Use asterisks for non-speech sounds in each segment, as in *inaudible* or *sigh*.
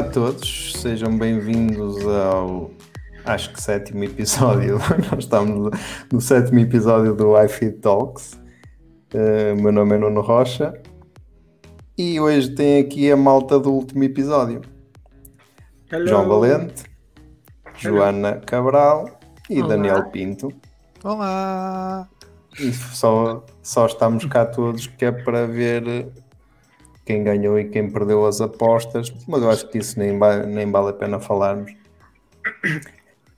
Olá a todos, sejam bem-vindos ao acho que sétimo episódio. *laughs* Nós estamos no sétimo episódio do iFit Talks. Uh, meu nome é Nuno Rocha e hoje tem aqui a malta do último episódio: Hello. João Valente, Joana Cabral e Olá. Daniel Pinto. Olá! E só, só estamos cá todos que é para ver quem ganhou e quem perdeu as apostas, mas eu acho que isso nem, nem vale a pena falarmos.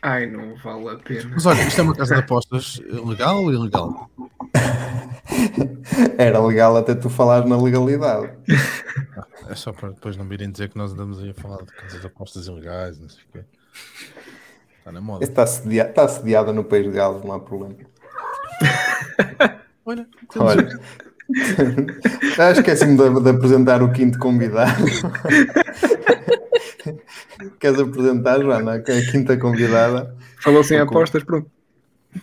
Ai, não vale a pena. Mas olha, isto é uma casa de apostas legal ou ilegal? *laughs* Era legal até tu falares na legalidade. É só para depois não virem dizer que nós andamos aí a falar de casas de apostas ilegais, não sei o quê. Está na moda. Está, sedia, está sediada no País de Gales, não há problema. Olha, Olha, *laughs* ah, esqueci-me de, de apresentar o quinto convidado. *laughs* Queres apresentar, Joana, que é a quinta convidada? Falou sem apostas, pronto.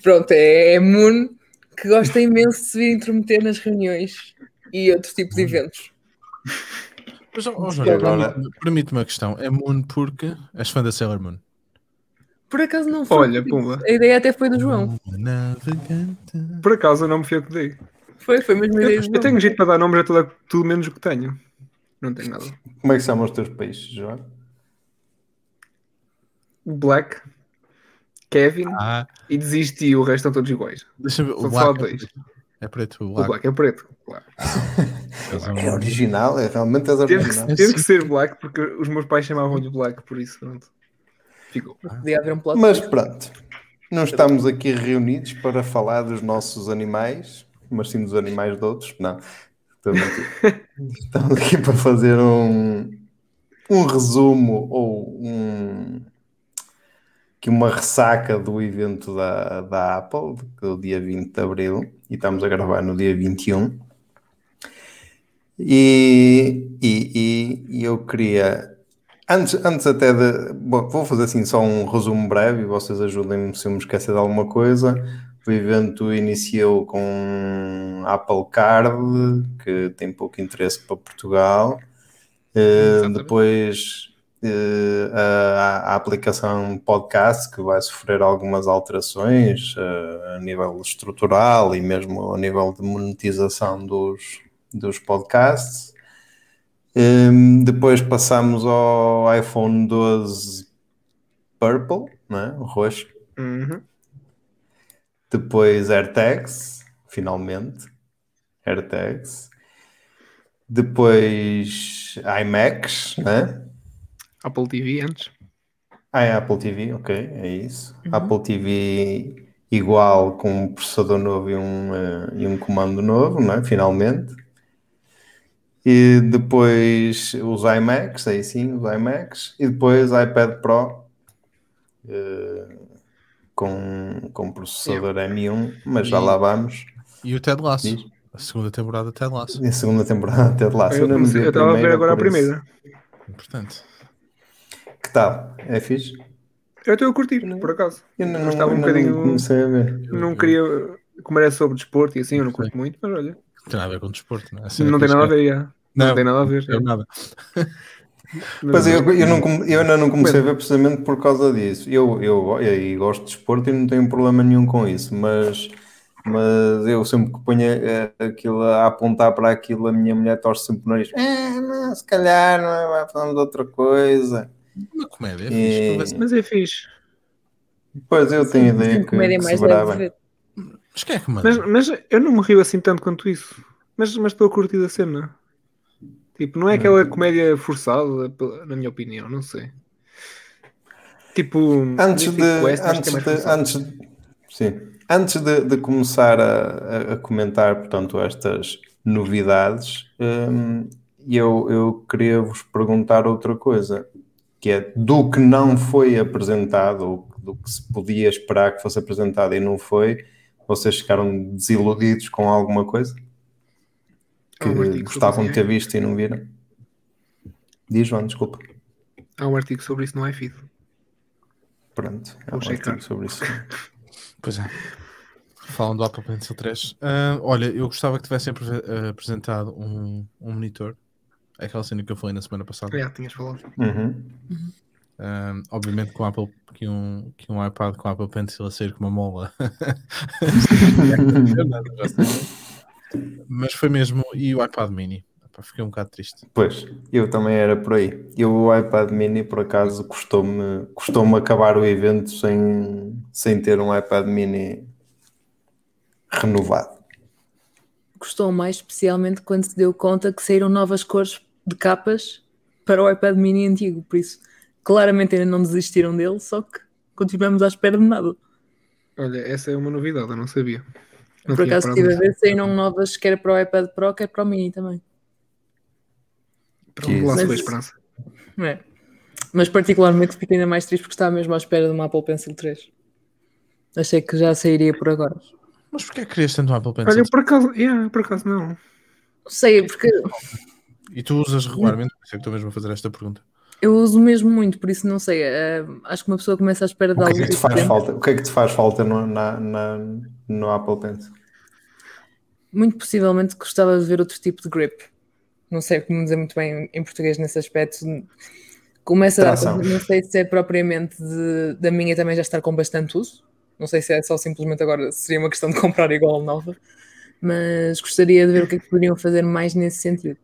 Pronto, é, é Moon que gosta imenso de se vir intrometer nas reuniões e outros tipos de eventos. Mas, E Joana, agora- permite-me- uma questão. É Moon porque és fã da Sailor Moon? Por acaso não foi. Olha, pumba. A ideia até foi do João. Por acaso o nome foi eu que dei. Foi, foi mesmo Eu, João. eu tenho jeito para dar nomes a tudo, tudo menos o que tenho. Não tenho nada. Como é que chamam os teus peixes, Joana? Black, Kevin Ah, e desisti. O resto estão todos iguais. deixa-me ver. O Black é dois. preto. É preto. O O Black. Black é preto, claro. *laughs* É original, é realmente és Teve original. teve que ser Black porque os meus pais chamavam-lhe Black, por isso pronto. Ficou. Podia haver um Mas pronto, não estamos aqui reunidos para falar dos nossos animais, mas sim dos animais de outros. Não, estou a mentir. *laughs* Estamos aqui para fazer um, um resumo ou um, que uma ressaca do evento da, da Apple, do dia 20 de Abril, e estamos a gravar no dia 21. E, e, e- e eu queria Antes, antes até de. Bom, vou fazer assim só um resumo breve e vocês ajudem-me se eu me esquecer de alguma coisa. O evento iniciou com Apple Card, que tem pouco interesse para Portugal. Exatamente. depois eh, a, a aplicação podcast, que vai sofrer algumas alterações eh, a nível estrutural e mesmo a nível de monetização dos, dos podcasts. Um, depois passamos ao iPhone 12 Purple, né? roxo. Uhum. Depois AirTags, finalmente. AirTags. Depois iMacs, né? Apple TV antes. Ah, é Apple TV, ok, é isso. Apple TV igual com um processador novo e um, eh, e um comando novo, né? finalmente. E depois os iMacs, aí sim, os iMacs. E depois iPad Pro eh, com, com processador M1, mas já E- lá vamos. E o Ted Lasso. Diz. A segunda temporada de Ted Lasso. E a segunda temporada de lá. eu não eu estava a ver agora a primeira. Importante. Que tal? É fixe? Eu estou a curtir, por acaso. Eu não, Eu estava um bocadinho- não comecei a ver. Não queria. Como era sobre desporto e assim, eu não curto muito, mas olha. Não tem nada a ver com desporto, não é? Cena Não tem nada a ver, já. Não, Não, tem nada a ver. é- é nada. Mas eu, eu, não, eu ainda não comecei a ver precisamente por causa disso. Eu, eu, eu, eu gosto de esporte e não tenho problema nenhum com isso, mas, mas eu sempre que ponho aquilo a apontar para aquilo, a minha mulher torce sempre o nariz. Ah, não, se calhar não é, vai falando de outra coisa. Uma comédia, é E- fixe. Mas é fixe. Pois eu tenho a ideia Sim, que, comédia que mais se. Mas é? Mas, mas eu não me rio assim tanto quanto isso. Mas, mas estou a curtir a cena. Tipo, não é aquela comédia forçada, na minha opinião, não sei. Tipo, Antes Mythic de, acho que antes é de, antes, sim, antes de, de começar a, a- a comentar, portanto, estas novidades, hum, eu, eu queria vos perguntar outra coisa, que é do que não foi apresentado, ou do que se podia esperar que fosse apresentado e não foi, vocês ficaram desiludidos com alguma coisa que um gostavam de ter visto e não viram? Diz, João, desculpa. Há um artigo sobre isso no iFeed. Pronto, há Vou um checar. artigo sobre isso. *laughs* Pois é. Falam do Apple Pencil 3. Ah, olha, eu gostava que tivessem ah, apresentado um, um monitor É aquela cena que eu falei na semana passada. Já tinhas falado. Uhum. Um, obviamente com Apple, que um, que um iPad com Apple Pencil a sair com uma mola. *laughs* *laughs* Mas foi mesmo. E o iPad mini. Epá, Fiquei um bocado triste. Pois, eu também era por aí. Eu, o iPad mini, por acaso, custou-me custou acabar o evento sem, sem ter um iPad mini renovado. Gostou mais, especialmente quando se deu conta que saíram novas cores de capas para o iPad mini antigo. Por isso, claramente ainda não desistiram dele, só que continuamos à espera de nada. Olha, essa é uma novidade, eu não sabia. Não Por acaso estive a ver, saíram novas, quer para o iPad Pro, quer para o Mini também. Pronto, lá se Mas- foi a esperança. É. Mas particularmente fiquei ainda mais triste porque estava mesmo à espera de uma Apple Pencil 3. Achei que já sairia por agora. Mas porquê é que querias tanto um Apple Pencil? Olha, por acaso, yeah, por acaso não. Não sei, porque E tu usas regularmente, por isso é que estou mesmo a fazer esta pergunta. eu uso mesmo muito, por isso não sei. eh, acho que uma pessoa começa à espera de O que algo é que te faz falta? O que é que te faz falta no, na, na- no Apple Pencil? Muito possivelmente gostava de ver outro tipo de grip. Não sei como dizer muito bem em português nesse aspecto. Começa a dar, não sei se é propriamente de- da minha também já estar com bastante uso. Não sei se é só simplesmente agora seria uma questão de *laughs* comprar igual nova, mas gostaria de ver o que é que poderiam fazer mais nesse sentido.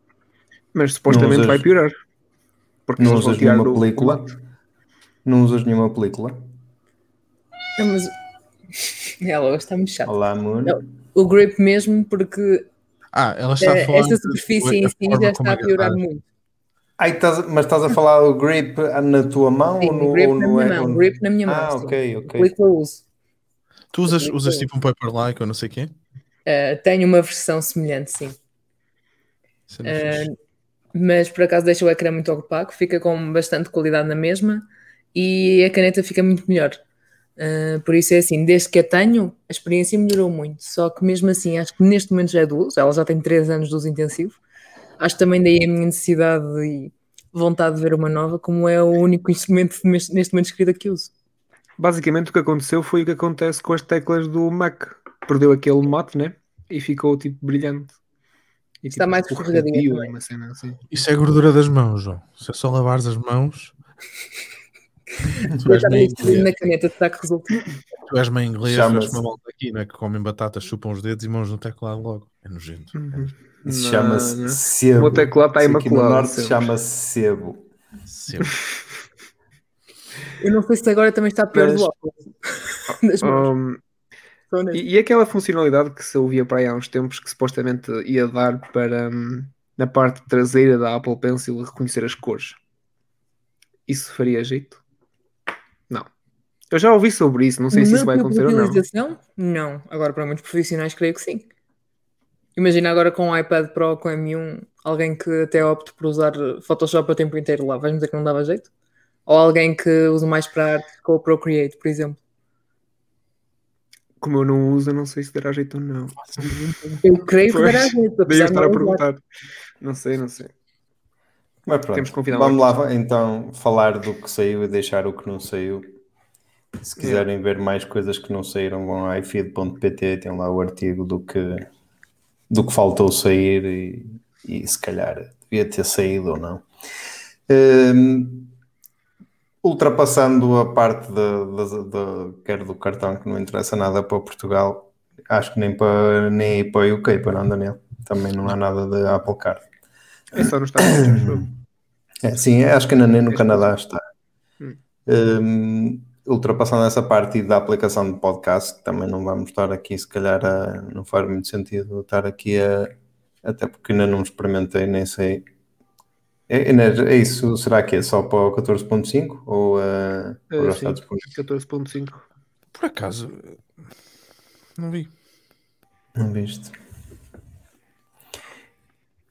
Mas supostamente usas- vai piorar. Porque Não usas nenhuma o- película? Não usas nenhuma película? Não, mas *laughs* ela hoje está muito chata. Olá, Moon. Não. O grip mesmo, porque Ah, ela está a eh, falar. esta de- superfície em a si já está a piorar agarrar. muito. Ai, estás- mas estás a falar do grip na tua mão Sim, ou no, grip ou na no minha mão, grip na minha mão. Ah, ok, ok. Eu uso. Tu usas, usas tipo um paper-like ou não sei o quê? Eh, tenho uma versão semelhante, sim. Fixe. mas por acaso deixa o ecrã muito opaco, fica com bastante qualidade na mesma e a caneta fica muito melhor. Uh, por isso é assim, desde que a tenho, a experiência melhorou muito. Só que mesmo assim, acho que neste momento já é do uso, ela já tem 3 anos de uso intensivo. Acho também daí a minha necessidade e vontade de ver uma nova, como é o único instrumento neste momento escrito que uso. Basicamente o que aconteceu foi o que acontece com as teclas do Mac. Perdeu aquele mate, né? E ficou tipo brilhante. E, Está tipo, mais cena assim. Isso é gordura das mãos, João. Se é só lavares as mãos. Tu, és meio inglês, na caneta, será que resulta? tu és meio inglês, Chama-se- és uma malta aqui, não é? Que comem batatas, chupam os dedos e mãos no teclado logo. É nojento. Uhum. Isso Não, chama-se sebo. O meu teclado está Isso aqui no imaculado, norte chama-se sebo. Sempre. *laughs* Eu não sei se agora também está pior Mas- do óculos. *laughs* Um, e, e aquela funcionalidade que se ouvia para aí há uns tempos que supostamente ia dar para hum, na parte traseira da Apple Pencil reconhecer as cores. Isso faria jeito? Eu já ouvi sobre isso, não sei se isso vai acontecer ou não. não. Agora, para muitos profissionais, creio que sim. Imagina agora com o iPad Pro, com M1, alguém que até opte por usar Photoshop o tempo inteiro lá, vais-me dizer que não dava jeito? Ou alguém que usa mais para arte com o Procreate, por exemplo. Como eu não uso, eu não sei se dará jeito ou não. Eu creio que *laughs* Pois, dará jeito, Daí eu estar a usar. perguntar. Não sei, não sei. Mas pronto, Temos que convidar vamos lá então falar do que saiu e deixar o que não saiu. Se quiserem ver mais coisas que não saíram, vão a ifeed.pt, tem lá o artigo do que, do que faltou sair e, e se calhar devia ter saído ou não. Hum, ultrapassando a parte da, da- quer do cartão que não interessa nada para Portugal, acho que nem para nem para o UK, para não, Daniel. Também não há nada de Apple Card. É só nos Estados Unidos. É, sim, acho que ainda nem no Canadá está. Hum. Hum, ultrapassando essa parte da aplicação de podcast, que também não vamos estar aqui, se calhar, a- não faz muito sentido estar aqui a. Até porque ainda não experimentei, nem sei. É, Inês, é isso? Será que é só para o 14.5 ou, uh, ou já Eh, está sim, disponível? 14.5. Por acaso, não vi. Não viste?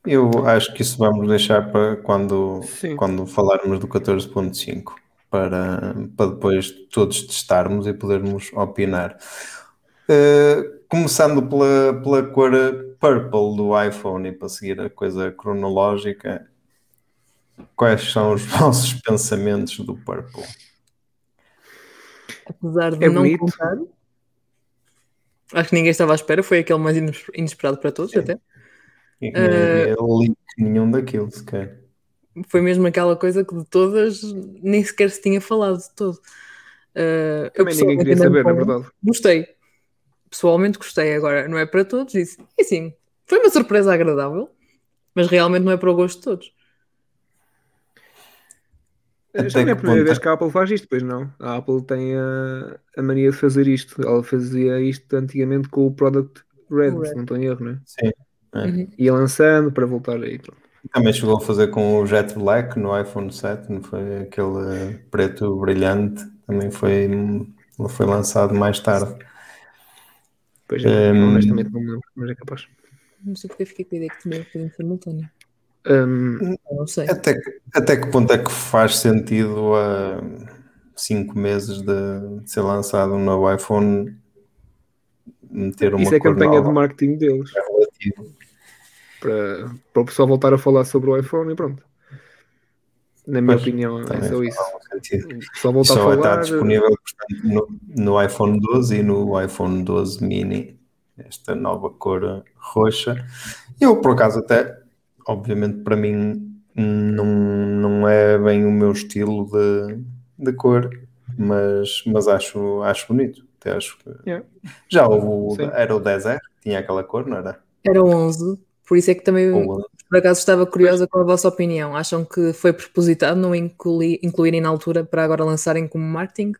Eu acho que isso vamos deixar para quando, Sim. quando falarmos do 14.5 para, para depois todos testarmos e podermos opinar. Eh, começando pela, pela cor purple do iPhone e para seguir a coisa cronológica, quais são os *laughs* vossos pensamentos do purple? Apesar de É não bonito. contar, acho que ninguém estava à espera, foi aquele mais ines- inesperado para todos, Sim. até. E que nem havia link nenhum daquilo sequer. Foi mesmo aquela coisa que de todas nem sequer se tinha falado de todo. Uh, eu Também ninguém queria saber, na não- verdade. Gostei. Pessoalmente gostei. Agora, não é para todos. Isso. E sim, foi uma surpresa agradável, mas realmente não é para o gosto de todos. Já não é a primeira ponto vez é- que a Apple faz isto, pois não. A Apple tem a, a mania de fazer isto. Ela fazia isto antigamente com o Product Red, O Red. se não estou em erro, né? Sim. Uhum. Ia lançando para voltar aí. pronto. Também chegou a fazer com o Jet Black no iPhone 7, não foi aquele preto brilhante, também foi, foi lançado mais tarde. Pois Hum. honestamente não me lembro, mas é capaz. Não sei porque fiquei com a ideia que tinha um bocadinho simultâneo. Hum, Eu Não sei. Até que, até que ponto é que faz sentido a cinco meses de ser lançado um novo iPhone meter uma isso é campanha nova? de marketing deles. É relativo. Para, para o pessoal voltar a falar sobre o iPhone e pronto. Na minha Pois, opinião, é só isso. algum sentido. O pessoal E volta a só falar. estar disponível portanto, no, no iPhone 12 e no iPhone 12 mini, esta nova cor roxa. Eu, por acaso, até, obviamente, para mim, não, não é bem o meu estilo de, de cor, mas, mas acho, acho bonito. Até acho que... Yeah. Já houve, o- Sim. era o 10R, que tinha aquela cor, não era? Era 11, por isso é que também, Ou, por acaso, estava curiosa com a vossa opinião. Acham que foi propositado não inclui- incluírem na altura para agora lançarem como marketing?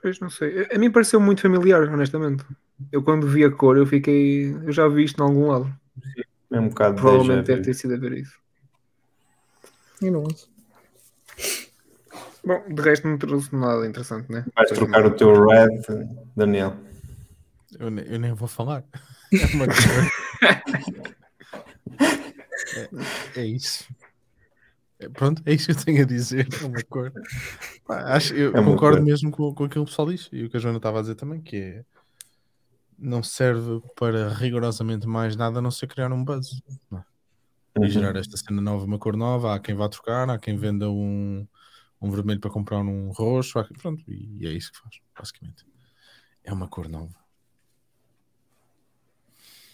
Pois não sei. A- mim pareceu muito familiar, honestamente. Eu quando vi a cor, eu fiquei. Eu já vi isto em algum lado. é um bocado Provavelmente deve ter sido a ver isso. Eu não uso. Bom, de resto não trouxe nada interessante, né? Vais trocar o teu red, Daniel. Eu, eu nem vou falar. É, uma cor. É- é isso. É, pronto, é isso que eu tenho a dizer. É uma cor. Pá, acho, eu É uma concordo cor. mesmo com, com aquilo que o pessoal diz e o que a Joana estava a dizer também, que é não serve para rigorosamente mais nada a não ser criar um buzz não é? e Uhum. gerar esta cena nova, uma cor nova. Há quem vá trocar, há quem venda um, um vermelho para comprar um roxo, há pronto, e é isso que faz, basicamente. É uma cor nova.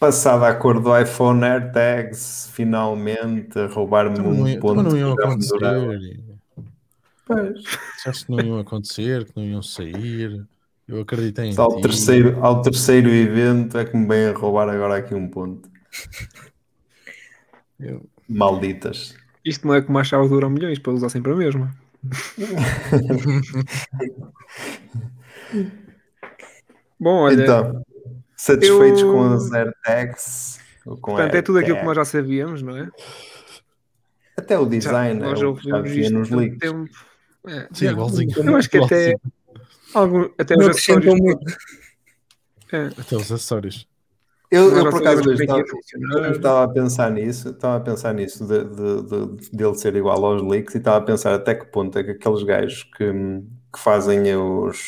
Passada a cor do iPhone AirTags, finalmente a roubar-me Então um ia- ponto então não iam acontecer. Pois. Disseste que não iam acontecer, que não iam sair. Eu acreditei em Ao ti. terceiro, ao terceiro evento é que me vem a roubar agora aqui um ponto. Eu- Malditas. Isto não é como as chaves duram milhões para usar sempre a mesma. *laughs* *laughs* Bom, olha, então, satisfeitos eu- com as AirTags? portanto, é tudo aquilo que nós já sabíamos, não é? Até o Já, design, nós é já vinha isto nos leaks. tempo. É, Sim, igualzinho. Eu acho que até, algum, até os acessórios. muito. É, Até os acessórios. Eu, nós eu por acaso estava, eu estava a pensar nisso, estava a pensar nisso de, de, de- dele ser igual aos leaks e estava a pensar até que ponto é que aqueles gajos que, que fazem os,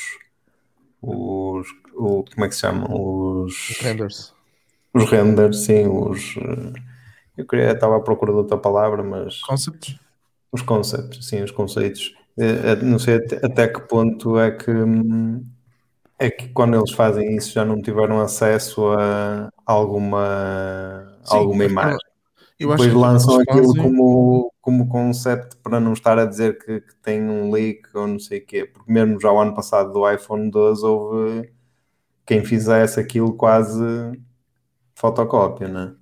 os o, como é que se chamam? Os, Os renders. os renders, sim, os eh, eu queria, estava à procura de outra palavra, mas Concepts. os concepts, sim, os conceitos. Eh, eh, Não sei até, que ponto é que é que quando eles fazem isso já não tiveram acesso a alguma, Sim, alguma mas imagem. Eu Depois lançam aquilo fazem- como, como concept para não estar a dizer que, que tem um leak ou não sei o quê. Porque mesmo já o ano passado do iPhone 12 houve quem fizesse aquilo quase fotocópia, não é?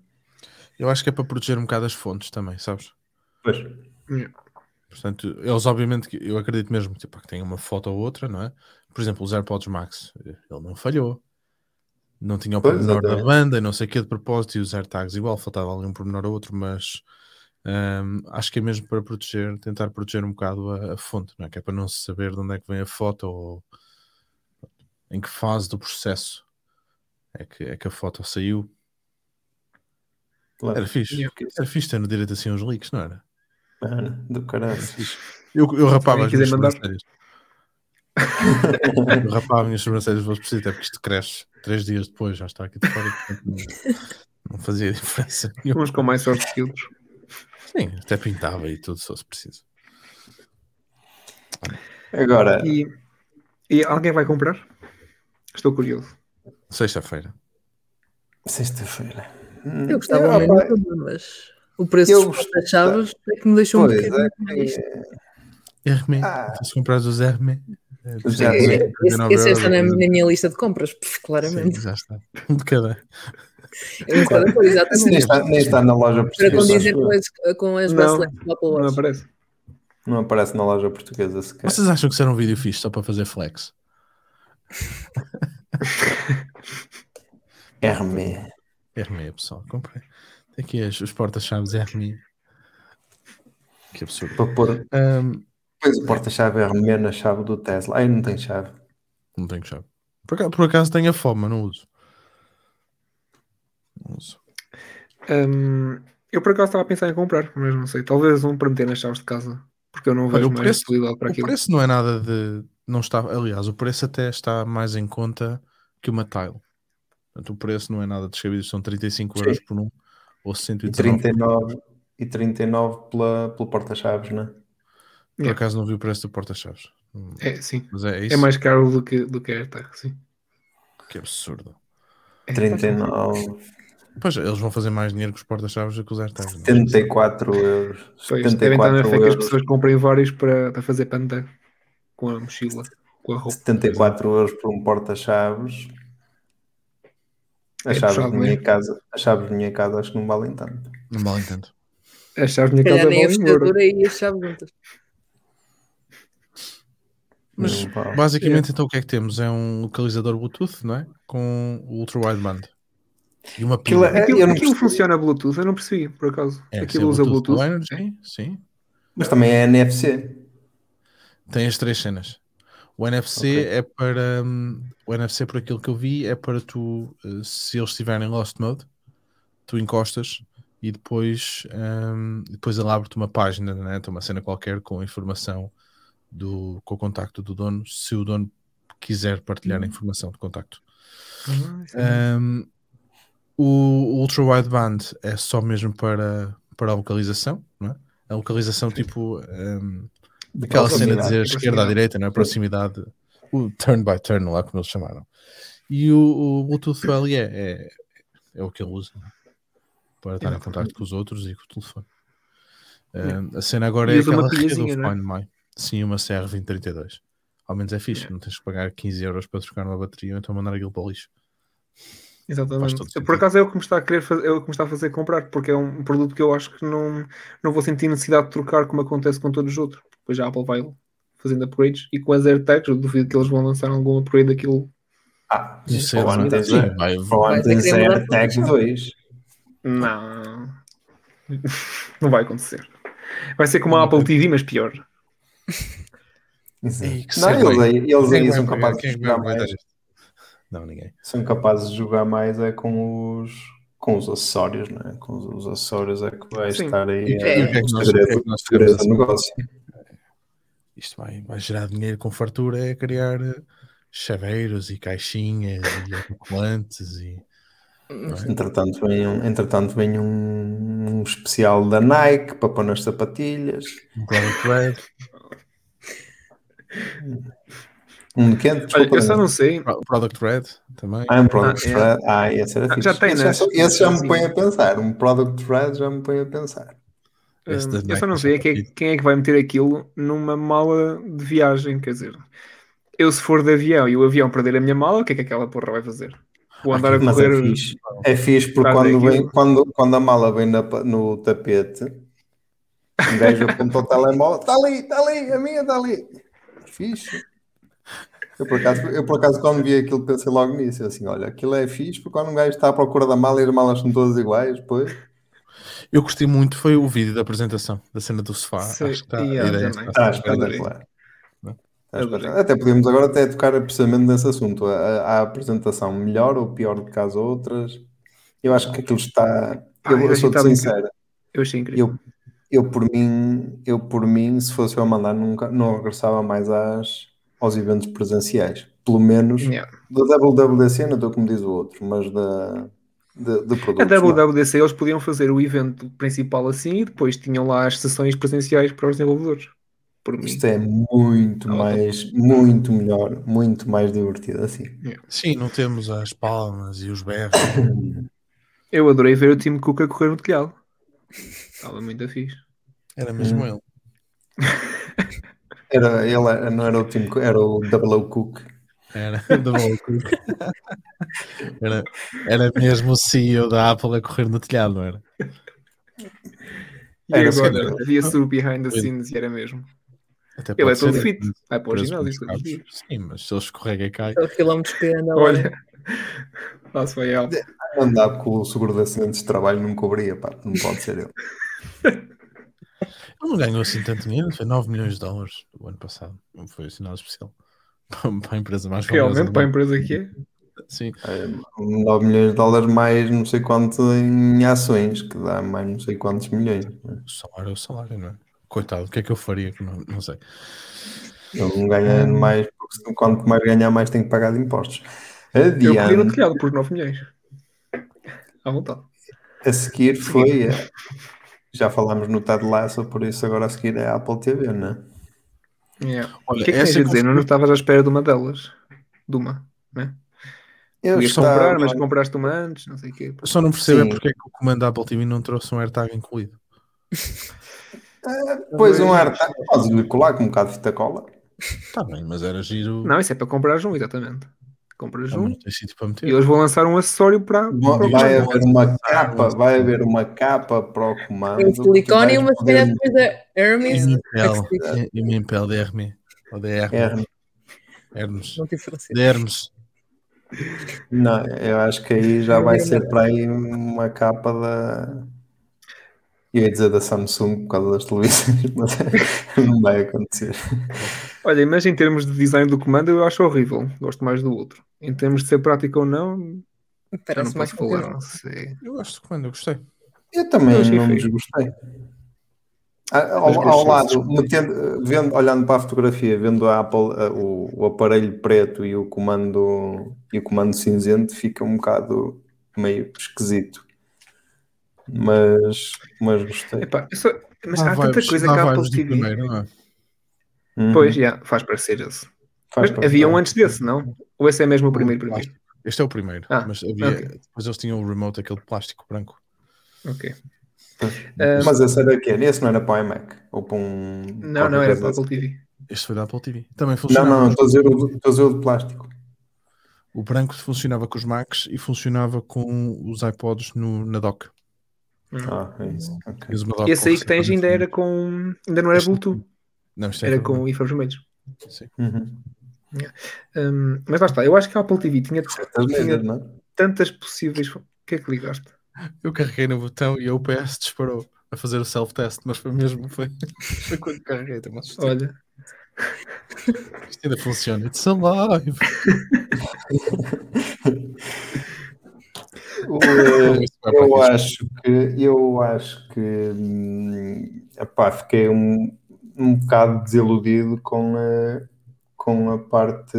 Eu acho que é para proteger um bocado as fontes também, sabes? Pois. Portanto, eles obviamente, que- eu acredito mesmo tipo, que tem uma foto ou outra, não é? Por exemplo, os AirPods Max, ele não falhou. Não tinha o Pois, pormenor da banda e não sei o que de propósito, e os AirTags igual, faltava ali um pormenor ou outro, mas hum, acho que é mesmo para proteger, tentar proteger um bocado a, a fonte, não é? Que é para não se saber de onde é que vem a foto ou em que fase do processo é que, é que a foto saiu. Claro. Era fixe. Era fixe ter no direito assim uns leaks, não era? Mano, do caralho. Eu, eu rapava as minhas mandar- sobrancelhas. eu rapava as minhas sobrancelhas fosse preciso, é porque isto cresce três dias depois, já está aqui de fora. e, portanto, não, fazia diferença. *laughs* Uns com mais sorte que outros. Sim, até pintava e tudo, se fosse preciso. Agora, E, e alguém vai comprar? Estou curioso. Sexta-feira. sexta-feira. Eu gostava Ah, menos, pá, mas o preço eu dos porta-chaves é que me deixou um Pois bocadinho é, mais. que- Hermé. Ah. Se comprares os Hermé. é, Esse, 39 esse está na, euros, na minha lista de compras, pff, Sim, claramente. já está. Um. Eu cada coisa, nem, exatamente. está, nem está na loja Para portuguesa. condizer acho eu. com as, com as Não, Não aparece. Não aparece na loja portuguesa sequer. Vocês acham que será um vídeo fixe só para fazer flex? *laughs* Hermé. Hermé, pessoal. Comprei. Tem aqui as- os porta-chaves Hermé. Que absurdo. Para pôr depois o porta-chave Hermé na chave do Tesla. Ai, não tem chave. não tenho chave. Por acaso, por acaso tenho a fome, mas não uso. Não uso. Hum, eu por acaso estava a pensar em comprar, mas não sei. Talvez um para meter nas chaves de casa. Porque eu não Olha, vejo o mais preço- utilidade para O aquilo. preço não é nada de. Não está, aliás, o preço até está mais em conta que uma tile. Portanto, o preço não é nada descabido, são 35 euros por um ou E 119. 39, e 39 pela, pelo porta-chaves, não é? Por acaso não vi o preço do porta-chaves. Hum, É, sim. Mas é isso. É mais caro do que, do que a AirTag, sim. Que absurdo. É, 39, Pois, eles vão fazer mais dinheiro com os porta-chaves do que os AirTags. não é? 74 euros. Pois, devem estar na 74 fé que as pessoas comprem vários para, para fazer panda com a mochila, com a roupa. 74 euros por um porta-chaves. As É chaves, puxado, de minha é? casa, as chaves de minha casa acho que não valem tanto. Não vale tanto. As chaves da minha casa nem a valem ouro. e as chaves juntas. Mas Não vale. basicamente, então o que é que temos? É um localizador Bluetooth, não é? Com o Ultra Wideband. E uma Aquilo pilha. é- Aquilo, aquilo percebi. funciona Bluetooth, eu não percebi, por acaso. É, aquilo sim, usa Bluetooth Bluetooth. Energy, sim. Mas também é NFC. Tem as três cenas. O NFC Ok. é para. hum, o NFC, por aquilo que eu vi, é para tu, eh, se eles estiverem em Lost Mode, tu encostas e depois, hum, depois ele abre-te uma página, né? uma cena qualquer com informação do, com o contacto do dono, se o dono quiser partilhar a informação de contacto. Isso é- Um, o Ultra Wideband é só mesmo para, para a localização, não é? A localização tipo um, aquela cena de dizer esquerda à direita, não é? Proximidade, o turn by turn, lá como eles chamaram. E o, o Bluetooth LE é, é, é o que ele usa não é? para estar em contato com os outros e com o telefone. Um, a cena agora E é aquela rede do é? Find My. Sim, uma CR2032. Ao menos é fixe, não tens que pagar 15 euros para trocar uma bateria ou então mandar aquilo para o lixo. Exatamente. Por acaso é o que me está a querer fazer, é o que me está a fazer comprar, porque é um produto que eu acho que não, não vou sentir necessidade de trocar como acontece com todos os outros. Depois a Apple vai fazendo upgrades e com as AirTags, eu duvido que eles vão lançar algum upgrade daquilo. Ah, Não sei, para o ano tens sim, AirTag tudo. 2. Não. não vai acontecer. Vai ser como a Apple TV, mas pior. Que Não, eles aí, é são capazes é de jogar mais. Não, ninguém. São capazes de jogar mais é com os com os acessórios, não é? Com os, os acessórios é que vai Sim. estar aí E o que é é, que o nós- que é que nós segredo do a negócio. Isto vai, vai gerar dinheiro com fartura, é criar eh, chaveiros e caixinhas e *laughs* autocolantes e Entretanto, vem um, entretanto, vem um, um especial da Nike para pôr nas sapatilhas. um product *laughs* red, Um de quente, Olha, desculpa. eu só não sei. pro- product red também. Ah, um Product Ah, é. Thread. Ah, esse era Ah, fixe. já tem, esse, né? já, esse já me põe a pensar. Um Product Thread já me põe a pensar. Esse Hum, eu só não sei é quem, é- feito. quem é que vai meter aquilo numa mala de viagem. Quer dizer, eu se for de avião e o avião perder a minha mala, o que é que aquela porra vai fazer? Vou andar a Mas é correr. fixe. É fixe porque quando, vem, quando, quando a mala vem na no tapete, um gajo aponta o telemóvel, está ali, está ali, a minha está ali. Fixe. Eu por, acaso, eu por acaso quando vi aquilo pensei logo nisso, assim, olha, aquilo é fixe porque quando um gajo está à procura da mala e as malas são todas iguais, depois Eu gostei muito, foi o vídeo da apresentação da cena do sofá. Sim, Acho que está, e ideia super bem. espetacular. Até podíamos agora até tocar precisamente nesse assunto, a, a- a apresentação melhor ou pior do que as outras. Eu acho que aquilo está. Ah, Eu, eu que sincero. Eu achei incrível. Eu, eu por mim, eu por mim, se fosse eu a mandar, nunca, não regressava mais às, aos eventos presenciais. Pelo menos Yeah. da WWDC, não estou como diz o outro, mas da de, de A produtos. não. WWDC eles podiam fazer o evento principal assim e depois tinham lá as sessões presenciais para os desenvolvedores. Por mim. Isto é muito Ah, mais, muito melhor, muito mais divertido assim. Sim, não temos as palmas e os berros. *coughs* Eu adorei ver o time Cook a correr no telhado. Estava muito fixe. Era mesmo Hum. ele. *laughs* Era, ele não era o Tim Cook, era o Double O Cook. Era da Boa Cook. Era, era mesmo o CEO da Apple a correr no telhado, não era? E Era agora sempre. havia-se o behind the scenes e era mesmo. Até Ele é todo fit. Vai para o ginásio uns todos os cabos. dias. Sim, mas se ele escorrega e cai. Aqueles quilómetros que anda. Olha, *laughs* lá se vai alto. Andava com o seguro de acidentes de trabalho, não cobria, pá, não pode ser ele. *laughs* Não ganhou assim tanto dinheiro, foi 9 milhões de dólares o ano passado. Não foi assim nada especial. *laughs* Para a empresa mais Realmente, para a empresa que é. Sim, É, 9 milhões de dólares mais não sei quanto em ações, que dá mais não sei quantos milhões. o salário é o salário, não é? Coitado, o que é que eu faria? Não, não sei. Ele não ganha mais, porque se- quanto mais ganhar, mais tem que pagar de impostos. Eu corri no Adiante, telhado por 9 milhões. À vontade. a seguir foi. Já falámos no Ted Lasso, por isso agora a seguir é a Apple TV, não é? Yeah. Olha, O que é que essa dizer? Não, consegui- não estavas à espera de uma delas. De uma, né? Eu Podias estava- comprar, mas compraste uma antes, não sei o quê. Só não percebo é Sim. porque é que o comando da Apple TV não trouxe um AirTag incluído. *laughs* Pois um ar, podes lhe colar com um bocado de fita cola. Está bem, mas era giro. Não, isso é para comprar um, exatamente. Compras um meter. e eles vão lançar um acessório para. Vai para vai haver uma capa, vai haver uma capa para o comando. O silicone e uma vais depois da Hermes. E uma Impel, Impel de Hermes. Ou de Hermes. É, Hermes. De Hermes. não, eu acho que aí já vai ser para aí uma capa da. Eu ia dizer da Samsung por causa das televisões, *laughs* mas não vai acontecer. Olha, mas em termos de design do comando, eu acho horrível. Gosto mais do outro. Em termos de ser prático ou não, eu não Parece mais posso falar. Não sei. Eu gosto do comando, eu gostei. Eu também Eu não desgostei. Ah, Ao, ao lado, metendo- vendo, olhando para a fotografia, vendo a Apple, ah, o, o aparelho preto e o comando e o comando cinzento, fica um bocado meio esquisito. Mas, mas gostei. Epá, só- Mas há tanta vibes- coisa dá que a Apple TV. primeiro, não é? Uhum. Pois, já, faz parecer esse. Faz Mas havia um antes desse, não? Ou esse é mesmo o primeiro primeiro? Este é o primeiro, Ah, mas havia, ok. depois eles tinham o remote, aquele de plástico branco. Ok. Mas esse era quê? Esse não era para o iMac? Ou para um. não, não era coisa para a assim? Apple TV. Este foi da Apple TV. Também Não, funcionava. não, estou a dizer o, estou a dizer o de plástico. O branco funcionava com os Macs e funcionava com os iPods no, na dock. Ah, é isso. ok. Tens uma dock Esse aí que tens ainda era com. Ainda não era Bluetooth, Não, isto é era com infras vermelhos. Sim. Uhum. Hum, mas lá está, eu acho que a Apple TV tinha tinha é? tantas possíveis. O que é que ligaste? Eu carreguei no botão e a UPS disparou a fazer o self-test, mas foi mesmo, foi, foi quando carreguei, assustei. Olha, Isto ainda funciona. It's alive. *laughs* O, Isto vai para Eu acho que eu acho que hum, epá, fiquei um, um bocado desiludido com a, com a parte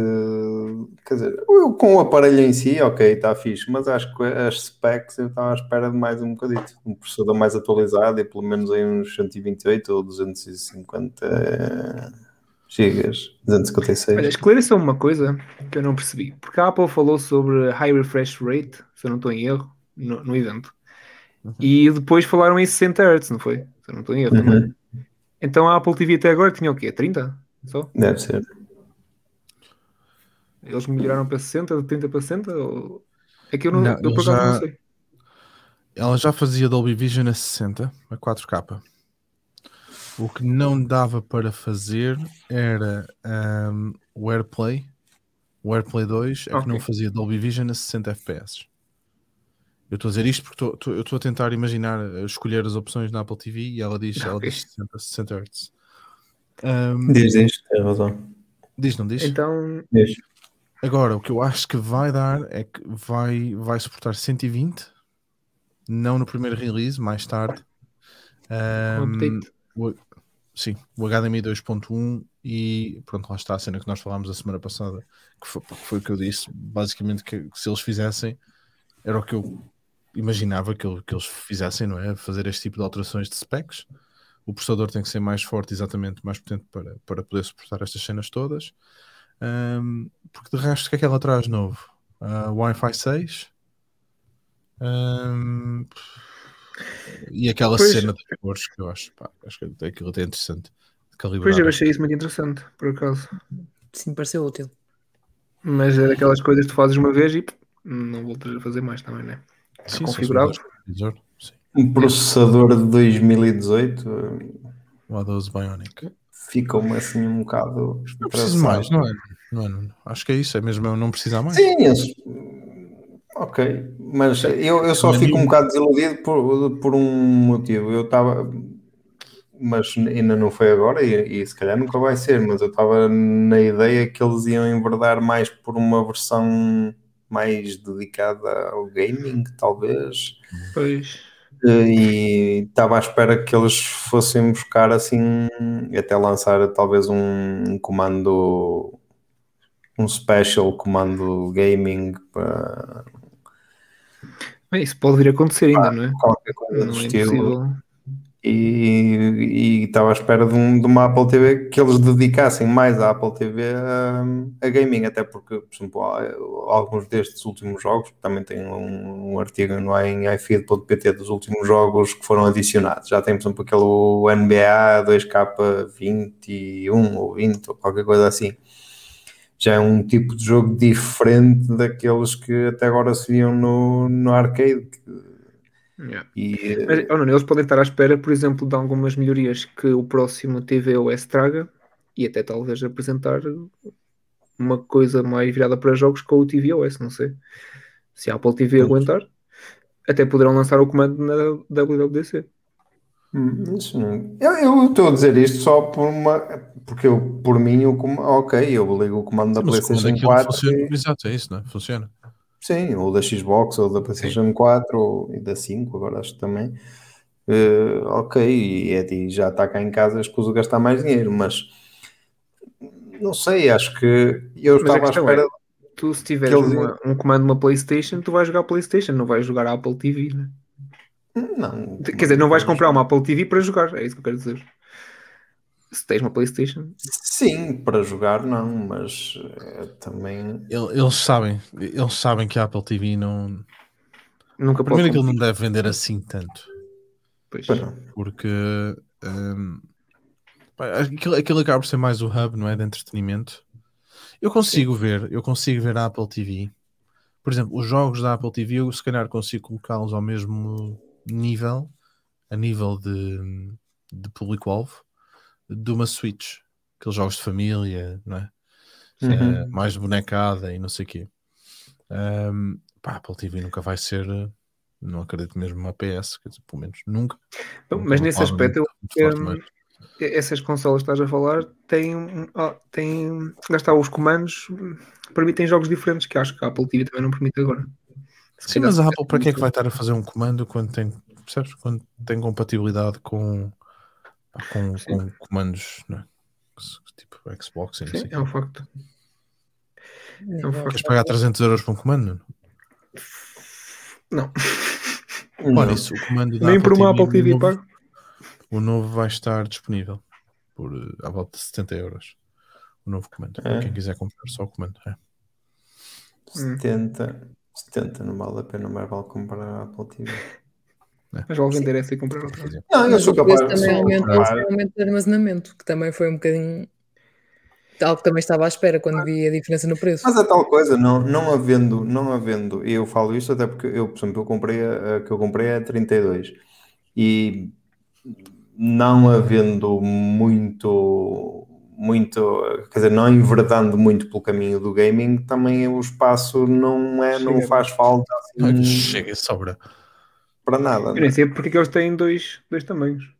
quer dizer, eu com o aparelho em si, ok, está fixe, mas acho que as specs eu estava à espera de mais um bocadito, um processador mais atualizado e pelo menos aí uns 128 ou 250 gigas, 256. olha esclareça uma coisa que eu não percebi. Porque a Apple falou sobre high refresh rate, se eu não estou em erro, no, no evento. E depois falaram em 60 Hz, não foi? Se eu não estou em erro. Uhum, Então a Apple TV até agora tinha o quê? 30? Só? deve ser. Eles melhoraram para 60, de 30 para 60? Ou... É que eu, não, Não, eu por acaso já- não sei. Ela já fazia Dolby Vision a 60, a 4K. O que não dava para fazer era ahm, o AirPlay. O AirPlay 2 é que Ok. não fazia Dolby Vision a 60 FPS. Eu estou a dizer isto porque estou- estou- eu estou a tentar imaginar, a escolher as opções na Apple TV e ela diz, ela diz 60, 60 Hz. Ahm, Diz isto, tem razão. diz, não diz? Então, Diz. Agora, o que eu acho que vai dar é que vai, vai suportar 120, não no primeiro release, mais tarde. um. O- sim, o HDMI 2.1 e pronto, lá está a cena que nós falámos a semana passada, que foi, que foi o que eu disse, basicamente que, que se eles fizessem, era o que eu imaginava que, que eles fizessem, não é? Fazer este tipo de alterações de specs. O processador tem que ser mais forte, exatamente, mais potente para, para poder suportar estas cenas todas. Ahm, porque de resto, o que é que ela traz novo? Ah, Wi-Fi 6, Ahm, E aquela Pois. cena de cores que eu acho, pá, acho que aquilo até é interessante. De calibrar. Pois eu achei isso muito interessante, por acaso. Sim, pareceu útil. Mas é daquelas coisas que tu fazes uma vez e não voltas a fazer mais também, né? Está sim, configurado. sim. Um processador de 2018 eh, O A12 Bionic. ficou-me assim um bocado. Não preciso mais, não é? Não é, Nuno? Acho que é isso, é mesmo eu não precisar mais. Sim, ok, mas eu, eu só fico um bocado desiludido por, por um motivo. Eu estava, mas ainda não foi agora e, e se calhar nunca vai ser, mas eu estava na ideia que eles iam enverdar mais por uma versão mais dedicada ao gaming, talvez. Pois. E estava à espera que eles fossem buscar assim, até lançar talvez um comando, um special comando gaming para Bem, isso pode vir a acontecer ainda, não é? qualquer coisa do Não é estilo. impossível. E, estava à espera de, um- de uma Apple TV que eles dedicassem mais à Apple TV a, a gaming, até porque, por exemplo, alguns destes últimos jogos, também tem um, um artigo no, em iFeed.pt dos últimos jogos que foram adicionados. Já tem, por exemplo, aquele NBA 2K21 ou 20 ou qualquer coisa assim. Já é um tipo de jogo diferente daqueles que até agora se viam no, no arcade. Yeah. E, Mas, oh, não, eles podem estar à espera, por exemplo, de algumas melhorias que o próximo tvOS traga e até talvez apresentar uma coisa mais virada para jogos com o tvOS, não sei. Se a Apple TV aguentar, até poderão lançar o comando na WWDC. Hum, Isso não... Eu eu estou a dizer isto só por uma. Porque eu, por mim, o com... ok, eu ligo o comando da Mas PlayStation daquilo 4. funciona, e- exato, é isso, não é? Funciona. Sim, ou da Xbox, ou da PlayStation 4, ou... e da 5, agora acho que também. Eh, ok, e, é- e já está cá em casa, escuso gastar mais dinheiro, mas não sei, acho que eu Mas a estava à questão espera. é, tu se tiveres eles- uma- um comando numa PlayStation, tu vais jogar PlayStation, não vais jogar Apple TV, né? Não, Quer dizer, não vais comprar uma Apple TV para jogar, é isso que eu quero dizer. Se tens uma PlayStation, Sim, para jogar não, mas eh, também. El- Eles sabem, eles sabem que a Apple TV não. nunca Primeiro que ele não deve vender assim tanto. Pois. Porque hum, pá, aquilo, aquilo acaba por ser mais o hub, não é? De entretenimento. Eu consigo ver, eu consigo ver a Apple TV. Por exemplo, os jogos da Apple TV, eu se calhar consigo colocá-los ao mesmo nível, a nível de, de público-alvo, de uma Switch. Aqueles jogos de família, não é? Uhum. Eh, mais bonecada e não sei o quê. Hum, pá, a Apple TV nunca vai ser, não acredito mesmo, uma PS, quer dizer, pelo menos nunca. Então, Nunca mas nesse aspecto, eu muito forte, mas- essas consolas que estás a falar têm, um- têm lá está, os comandos hum, permitem jogos diferentes que acho que a Apple TV também não permite agora. Sim, mas a Apple para que é que vai estar a fazer um comando quando tem, percebes? Quando tem compatibilidade com, com, com comandos não é? tipo Xbox e. Sim, é um facto. É um facto. Queres pagar 300 euros para um comando? Não, Olha, Não. isso, o comando da nem por uma Apple TV o novo, pago. o novo vai estar disponível por eh, à volta de 70 euros. O novo comando. É. Para quem quiser comprar só o comando. É. 70, 70 não vale a pena, mais vale comprar a Apple TV. Mas vale vender essa e comprar outra. Não, eu sou o preço capaz. também capaz. o aumento de armazenamento, que também foi um bocadinho algo que também estava à espera quando vi a diferença no preço. Mas é tal coisa, não, não havendo, não havendo, e eu falo isto até porque eu, por exemplo, eu comprei a, a que eu comprei é a 32 e não havendo muito, muito, quer dizer, não enverdando muito pelo caminho do gaming, também o espaço não é, não faz falta assim, Chega e sobra. para nada. Eu nem sei porque é que eles têm dois, dois tamanhos.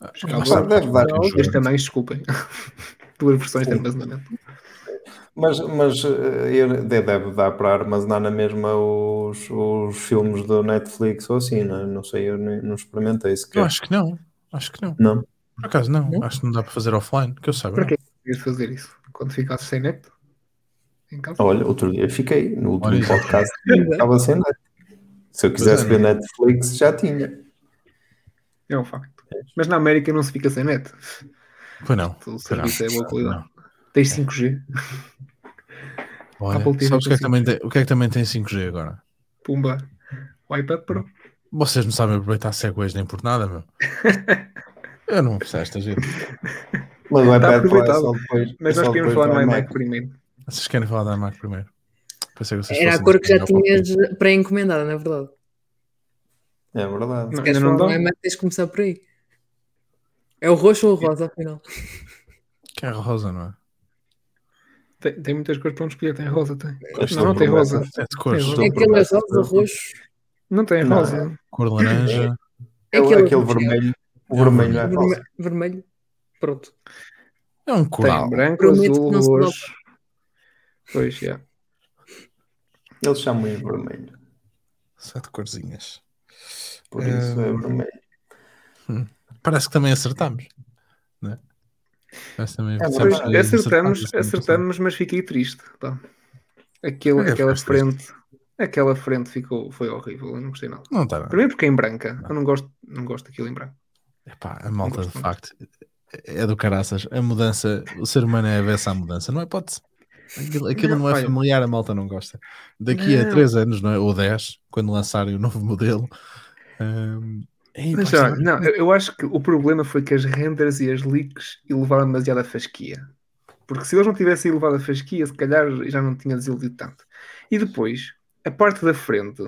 Ah, está, deve dar. Dois tamanhos, desculpem. *laughs* Duas versões de armazenamento. Mas, mas eh, deve dar para armazenar na mesma os, os filmes do Netflix ou assim, não, é? não sei, eu não experimentei Eu sequer. acho que não. Acho que não. Não. Por acaso não. Não? Acho que não dá para fazer offline, que eu saiba. Para não. que é que ias fazer isso? Quando ficasses sem net? Em casa? Olha, outro dia fiquei no último Olha, podcast, *laughs* Exato. estava sem net. Se eu quisesse é, ver não. Netflix, já tinha. É um facto. Mas na América não se fica sem net. Pois não. O Pois serviço é boa não. qualidade. Não. Tens 5G. Olha, sabes o que, é que também tem, o que é que também tem 5G agora? Pumba. O iPad Pro. Vocês não sabem aproveitar segways nem por nada, meu. *laughs* Eu não percebo esta gente. Mas o Está iPad Pro é só depois. Mas é nós só queríamos falar do no iMac primeiro. Vocês querem falar da Mac primeiro? Pensei que vocês Era a cor que já tinhas pré-encomendada, não é verdade? É verdade. Não, Se queres falar do iMac, tens de começar por aí. É o roxo ou o rosa, afinal? Que é rosa, não é? Tem, tem muitas cores para onde escolher. Tem rosa, tem. Não, não tem rosa. É de cores. Tem Estou É rosa, roxo. Não tem rosa. Cor laranja. É Aquele, vermelho. O É vermelho é vermelho. rosa. vermelho. Pronto. É um coral. Tem branco, Prometo azul, não roxo. Pois, já. Eles chamam em vermelho. Sete corzinhas. Por isso é Hum. vermelho. Parece que também acertamos. Não é? Parece que também É Acertamos, acertamos, acertamos, mas fiquei triste. Pá. Aquele, É, aquela ficaste triste. frente. Aquela frente ficou, foi horrível, eu não gostei nada. Não está nada. Primeiro porque é em branca. Eu não gosto, não gosto daquilo em branco. Epá, a malta de facto é do caraças. A mudança, o ser humano é avessa à mudança, não é? Pode-se. Aquilo, aquilo não, Não, é familiar, a malta não gosta. Daqui a Não. 3 anos, não é? ou 10, quando lançarem o novo modelo. hum, ei, Mas olha, não, eu, eu acho que o problema foi que as renders e as leaks elevaram demasiado a fasquia. Porque se eles não tivessem elevado a fasquia, se calhar já não tinha desiludido tanto. E depois, a parte da frente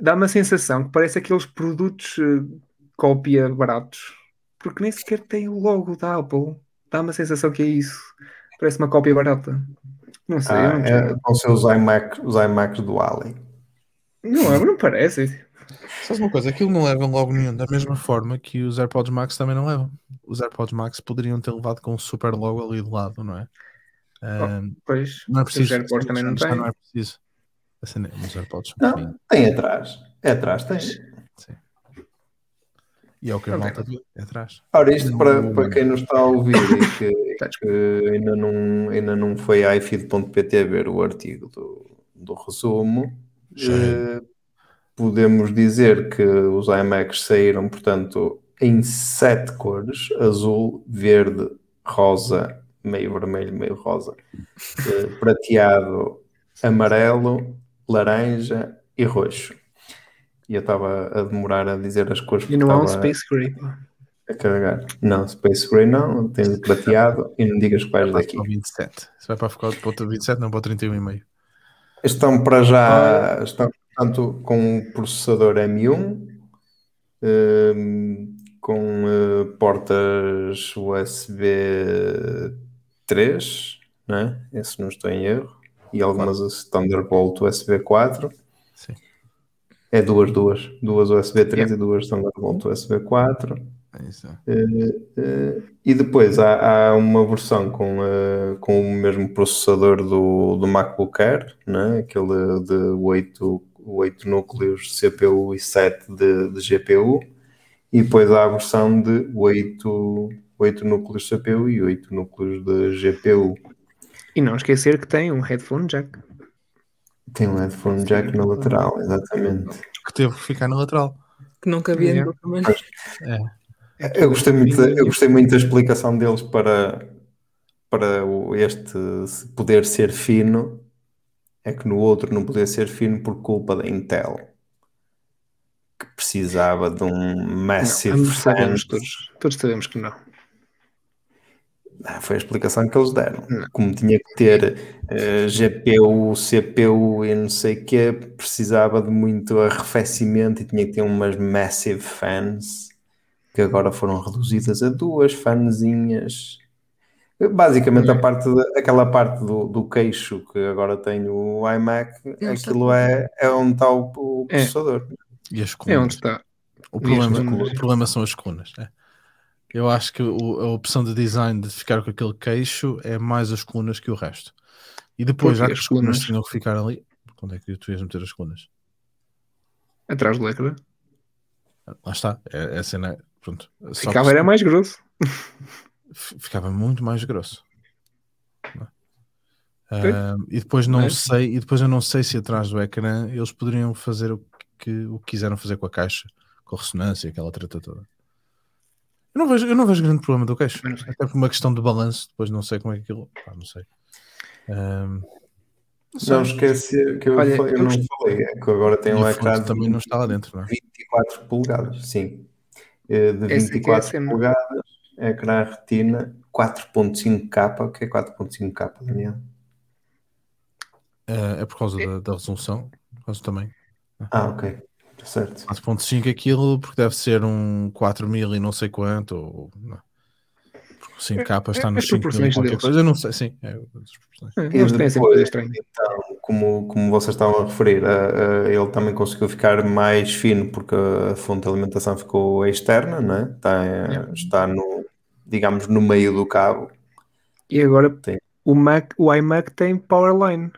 dá uma sensação que parece aqueles produtos eh, cópia baratos, porque nem sequer tem o logo da Apple. Dá uma sensação que é isso. Parece uma cópia barata. Não sei, Ah, não, é, vão ser os iMacs, os iMacs do Ali. não, é, não parece. Sabes uma coisa? Aquilo não leva logo nenhum, da mesma forma que os AirPods Max também não levam. Os AirPods Max poderiam ter levado com um super logo ali do lado, não é? Hum, Pois, não é os preciso. AirPods também não têm. não é preciso. Assim, os AirPods. Não, tem atrás. É atrás, tem. E é o que a Ok. malta viu, é atrás. Ora, isto para, para quem nos está a ouvir e que, *coughs* Tá, que ainda, não, ainda não foi a ifeed.pt ver o artigo do, do resumo, eh, podemos dizer que os iMacs saíram, portanto, em sete cores: azul, verde, rosa, meio vermelho, meio rosa, eh, prateado, amarelo, laranja e roxo. E eu estava a demorar a dizer as cores E não há um estava- Space Gray. a carregar. Não, Space Gray não, tens o prateado e não digas que vais Vai daqui. para o 27. Se vai para ficar para o 27, não para o 31,5. Estão para já, estão portanto com o processador M1, hum, com eh, portas USB 3, né? Esse não estou em erro, e algumas Thunderbolt USB 4. Sim. É duas, duas, duas USB 3 e duas Thunderbolt USB 4. É isso. Eh, e depois há, há uma versão com, eh, com o mesmo processador do, do MacBook Air, né? aquele de 8, 8 núcleos de CPU e 7 de, de GPU, e depois há a versão de 8, 8 núcleos de CPU e 8 núcleos de GPU. E não esquecer que tem um headphone jack. Tem um headphone jack na lateral, exatamente. Que teve que ficar na lateral. Que não cabia no outra maneira. Eu gostei muito, da- eu gostei muito da explicação deles para, para o- este poder ser fino. É que no outro não podia ser fino por culpa da Intel, que precisava de um Não, massive sabemos todos. Todos sabemos que não. Ah, Foi a explicação que eles deram. Não. Como tinha que ter eh, GPU, CPU e não sei o quê, precisava de muito arrefecimento e tinha que ter umas massive fans que agora foram reduzidas a duas fanzinhas. Basicamente, a parte de- aquela parte do, do queixo que agora tem o iMac, está aquilo é, é onde está o, o É. processador. E as É colunas. onde está. O problema, colunas. o problema são as colunas. é. Eu acho que o- a opção de design de ficar com aquele queixo é mais as colunas que o resto. E depois, já que as as colunas tinham que ficar ali, quando é que tu ias meter as colunas? Atrás do ecrã. Lá está, é, é a cena. Pronto. Ficava que era mais grosso. ficava muito mais grosso. É? Ah, e depois não Mas- sei, e depois eu não sei se atrás do ecrã eles poderiam fazer o que, o que quiseram fazer com a caixa, com a ressonância, aquela treta toda. Eu não vejo, eu não vejo grande problema do queixo. Até por uma questão de balanço, depois não sei como é que aquilo. Pá, não sei. Ahm, não sei. Não esquece que eu, Olha, falei- eu eu não falei, é que agora tem um ecrã também não está lá dentro, não é? 24 polegadas, sim. Eh, De Essa aqui é a 24 cena. polegadas, ecrã retina 4.5K. O que é 4.5K, Daniel? Eh, é por causa da, da resolução, por causa do tamanho. Ah, ok. Tá certo. 4.5 aquilo porque deve ser um 4000 e não sei quanto. Ou, não. Porque o 5K está é nos as 5 mil qualquer deles. coisa. Eu não sei, sim. É. É, Eles têm sempre estranhas. então, como, como vocês estavam a referir, a- a- ele também conseguiu ficar mais fino porque a fonte de alimentação ficou externa, não é? Está, Yeah. está no, digamos, no meio do cabo. E agora Tem. o, Mac, o iMac tem Powerline.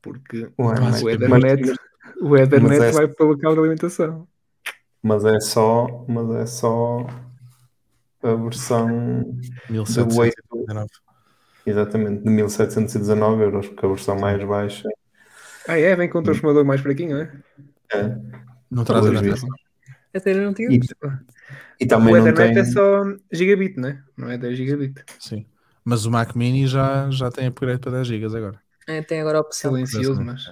Porque O iMac. o Mas- Ethernet, o Ethernet é- vai pelo cabo de alimentação. Mas é só, mas é só a versão 1719. exatamente de 1719 euros, porque a versão mais baixa Ah, é? Vem com um transformador mais fraquinho, não é? é. Não traz adaptação. Até eu não tinha visto. e também o não Ethernet tem. é só gigabit, não é? Não é 10 gigabit. Sim. Mas o Mac Mini já, já tem upgrade para 10 GB agora. É, tem agora a opção. Silencioso, mas.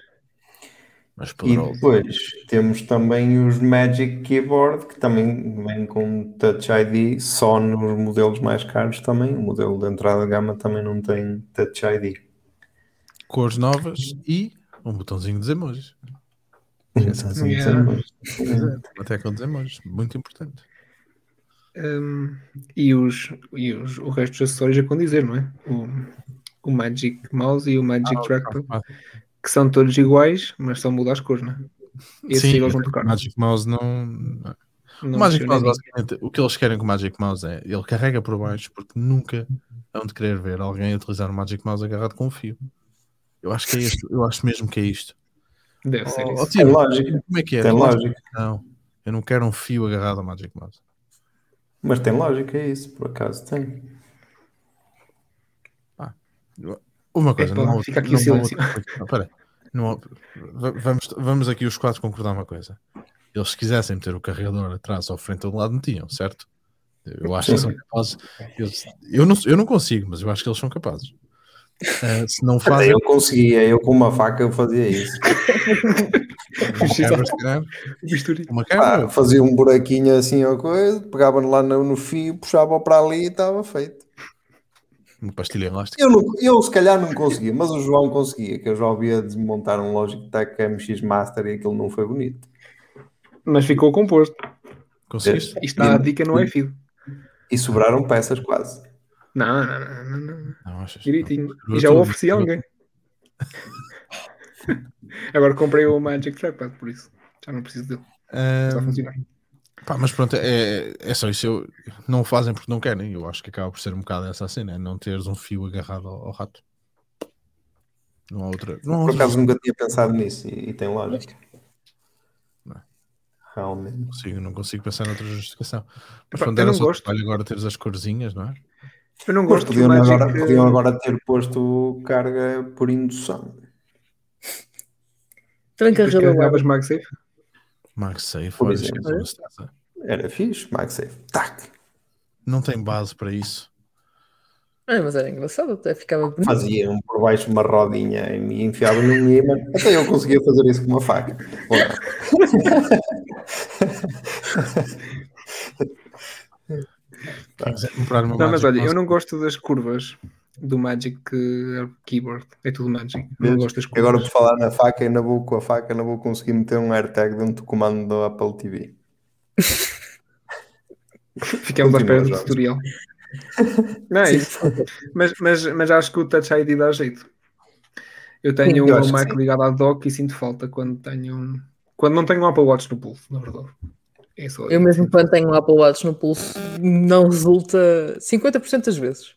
Mas E depois temos também os Magic Keyboard, que também vem com Touch ID, só nos modelos mais caros também. O modelo de entrada de gama também não tem Touch ID. Cores novas e um botãozinho de emojis. Então, Yeah. Até com os emojis. Muito importante. Hum, e os, e os, o resto dos acessórios a condizer, não é? O, o Magic Mouse e o Magic Trackpad, Ah, que são todos iguais, mas só muda as cores, não é? Esses Sim, eles vão o tocar. Magic Mouse não. Não o Magic Mouse, basicamente, o que eles querem com o Magic Mouse é ele carrega por baixo porque nunca hão de querer ver alguém utilizar o Magic Mouse agarrado com um fio. Eu acho que é isto, eu acho mesmo que é isto. Deve ser Oh, isso. Tino, Tem lógica. Como é que é? Tem lógica. Não, eu não quero um fio agarrado ao Magic Mouse. Mas tem lógica, é isso, por acaso tem. Uma coisa, não há fica aqui não o silêncio. outra coisa. Não. Não vamos, vamos aqui os quatro concordar uma coisa. Eles se quisessem meter o carregador atrás ou frente a um lado, metiam, certo? Eu acho que são capazes. Eles- eu, não, eu não consigo, mas eu acho que eles são capazes. Ah, se não Até fazem, eu conseguia, eu com uma faca eu fazia isso. *laughs* uma quebra, Ah, fazia um buraquinho assim ou coisa, pegava lá no, no fio, puxava para ali e estava feito. Uma pastilha elástica. Eu, não, eu se calhar não conseguia, mas o João conseguia, que eu já ouvia desmontar um Logitech MX Master e aquilo não foi bonito. Mas ficou composto. Conseguiste? Isto dá a dica no iFeed. E sobraram peças quase. Não, não, não, não, não. Não, achas? Direitinho. Não. E já o Tudo, ofereci a alguém. *laughs* Agora comprei o Magic Trackpad, por isso. Já não preciso dele. Está a funcionar. Pá, mas pronto, é, é só isso. Eu, não o fazem porque não querem. Eu acho que acaba por ser um bocado essa a cena, é não teres um fio agarrado ao, ao rato. Não há outra. Não há Por acaso nunca tinha pensado nisso e, e tem lógica. Não. Realmente. não consigo, não consigo pensar noutra justificação. Mas Epá, pronto, era não só gosto. trabalho agora teres as corzinhas, não é? Eu não gosto podiam Magic. agora, podiam agora ter posto carga por indução. Também depois MagSafe. Por olha, exemplo. Era fixe, MagSafe. Tac! não tem base para isso. Ah, mas era engraçado, até ficava bonito. Fazia um por baixo uma rodinha e me enfiava num imã. Até eu conseguia fazer isso com uma faca. Não? Quem quiser comprar uma Não, mas olha, eu não gosto das curvas do Magic eh, Keyboard. É tudo Magic. Não gosto das. Agora, por falar na faca, ainda vou com a faca, ainda vou conseguir meter um AirTag dentro do comando do Apple TV. Ficamos à espera do tutorial. *laughs* Não é isso. Mas, mas, mas acho que o Touch ID dá jeito. Eu tenho Sim, o eu que Mac ligado à dock e sinto falta quando tenho um- quando não tenho um Apple Watch no pulso, na verdade. É Eu mesmo quando tenho um Apple Watch no pulso, não resulta 50% das vezes.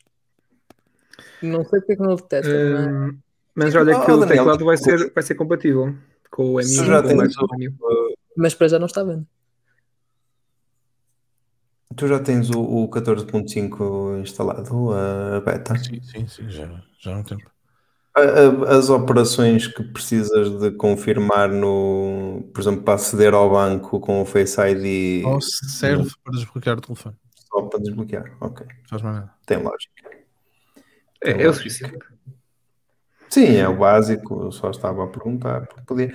Não sei porque é que não detesta, é? Hum, mas olha que Oh, o Daniel, teclado vai ser, vai ser compatível com o Se M1 já e com o Mac tens o- M1. mas para já não está vendo. Tu já tens o, o 14.5 instalado, a beta? Sim, sim, sim, já, já há um tempo. As operações que precisas de confirmar no, por exemplo, para aceder ao banco com o Face ID Ou serve para desbloquear o telefone. só para desbloquear. Ok, faz mais nada. tem lógica. É, é o suficiente. Sim, é o básico, eu só estava a perguntar. porque Podia...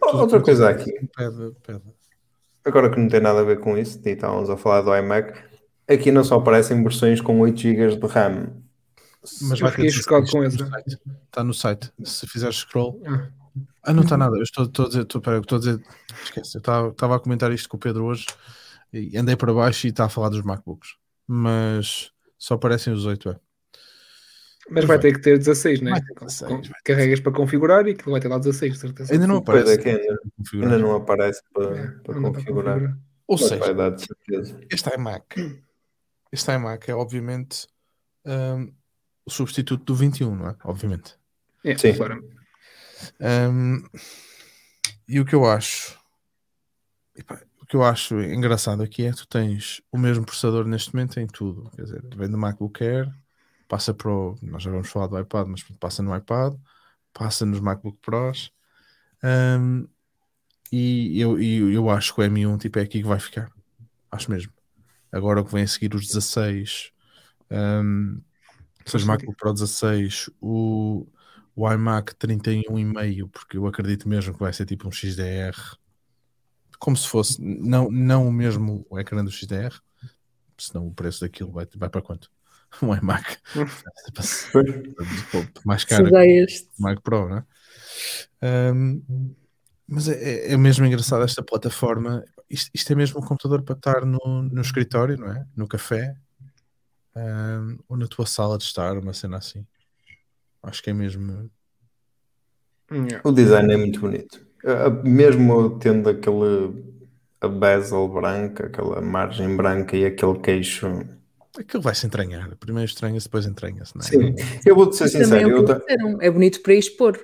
Outra coisa aqui, Pede, pede. agora que não tem nada a ver com isso, e estávamos a falar do iMac, aqui não só aparecem versões com 8 GB de RAM. Mas Eu vai fiquei ter chocado 16 com site. Está no site. Se fizeres scroll. Ah. Ah, não está nada. Eu estou, estou a dizer, estou, pera, estou a dizer. Esquece. Eu estava, estava a comentar isto com o Pedro hoje e andei para baixo e está a falar dos MacBooks. Mas só aparecem os 8, é. Mas vai ter que ter 16, né? Vai ter Com- 16, com- vai ter Carregas para configurar e aquilo vai ter lá 16, de certeza. Ainda não aparece. é ainda, ainda não aparece para, É, para não configurar. configurar. Ou Mas seja, vai dar de certeza. este iMac, este iMac é obviamente hum, o substituto do 21, não é? Obviamente. É, Sim. claro. Hum, e o que eu acho, epá, o que eu acho engraçado aqui é que tu tens o mesmo processador neste momento em tudo. Quer dizer, vem do MacBook Air, passa para o, nós já vamos falar do iPad, mas passa no iPad, passa nos MacBook Pros. Hum, e eu, e eu acho que o M1 tipo, é aqui que vai ficar. Acho mesmo. Agora o que vem a seguir os 16, hum, ou seja, Faz MacBook Pro 16, o, o iMac 31,5, porque eu acredito mesmo que vai ser tipo um XDR, como se fosse, não, não o mesmo o ecrã do XDR, senão o preço daquilo vai, vai para quanto? *laughs* Um iMac mais Se caro o Mac Pro, não é? Ahm, mas é, é- é mesmo engraçado esta plataforma. Isto, isto é mesmo um computador para estar no, no escritório, não é? No café, ahm, ou na tua sala de estar, uma cena assim. Acho que é mesmo. O design é muito bonito. Mesmo tendo aquele a bezel branca, aquela margem branca e aquele queixo. Aquilo vai se entranhar. Primeiro estranha-se, depois entranha-se, não é? Sim, eu vou-te ser sincero. é, Eu, é bonito para expor.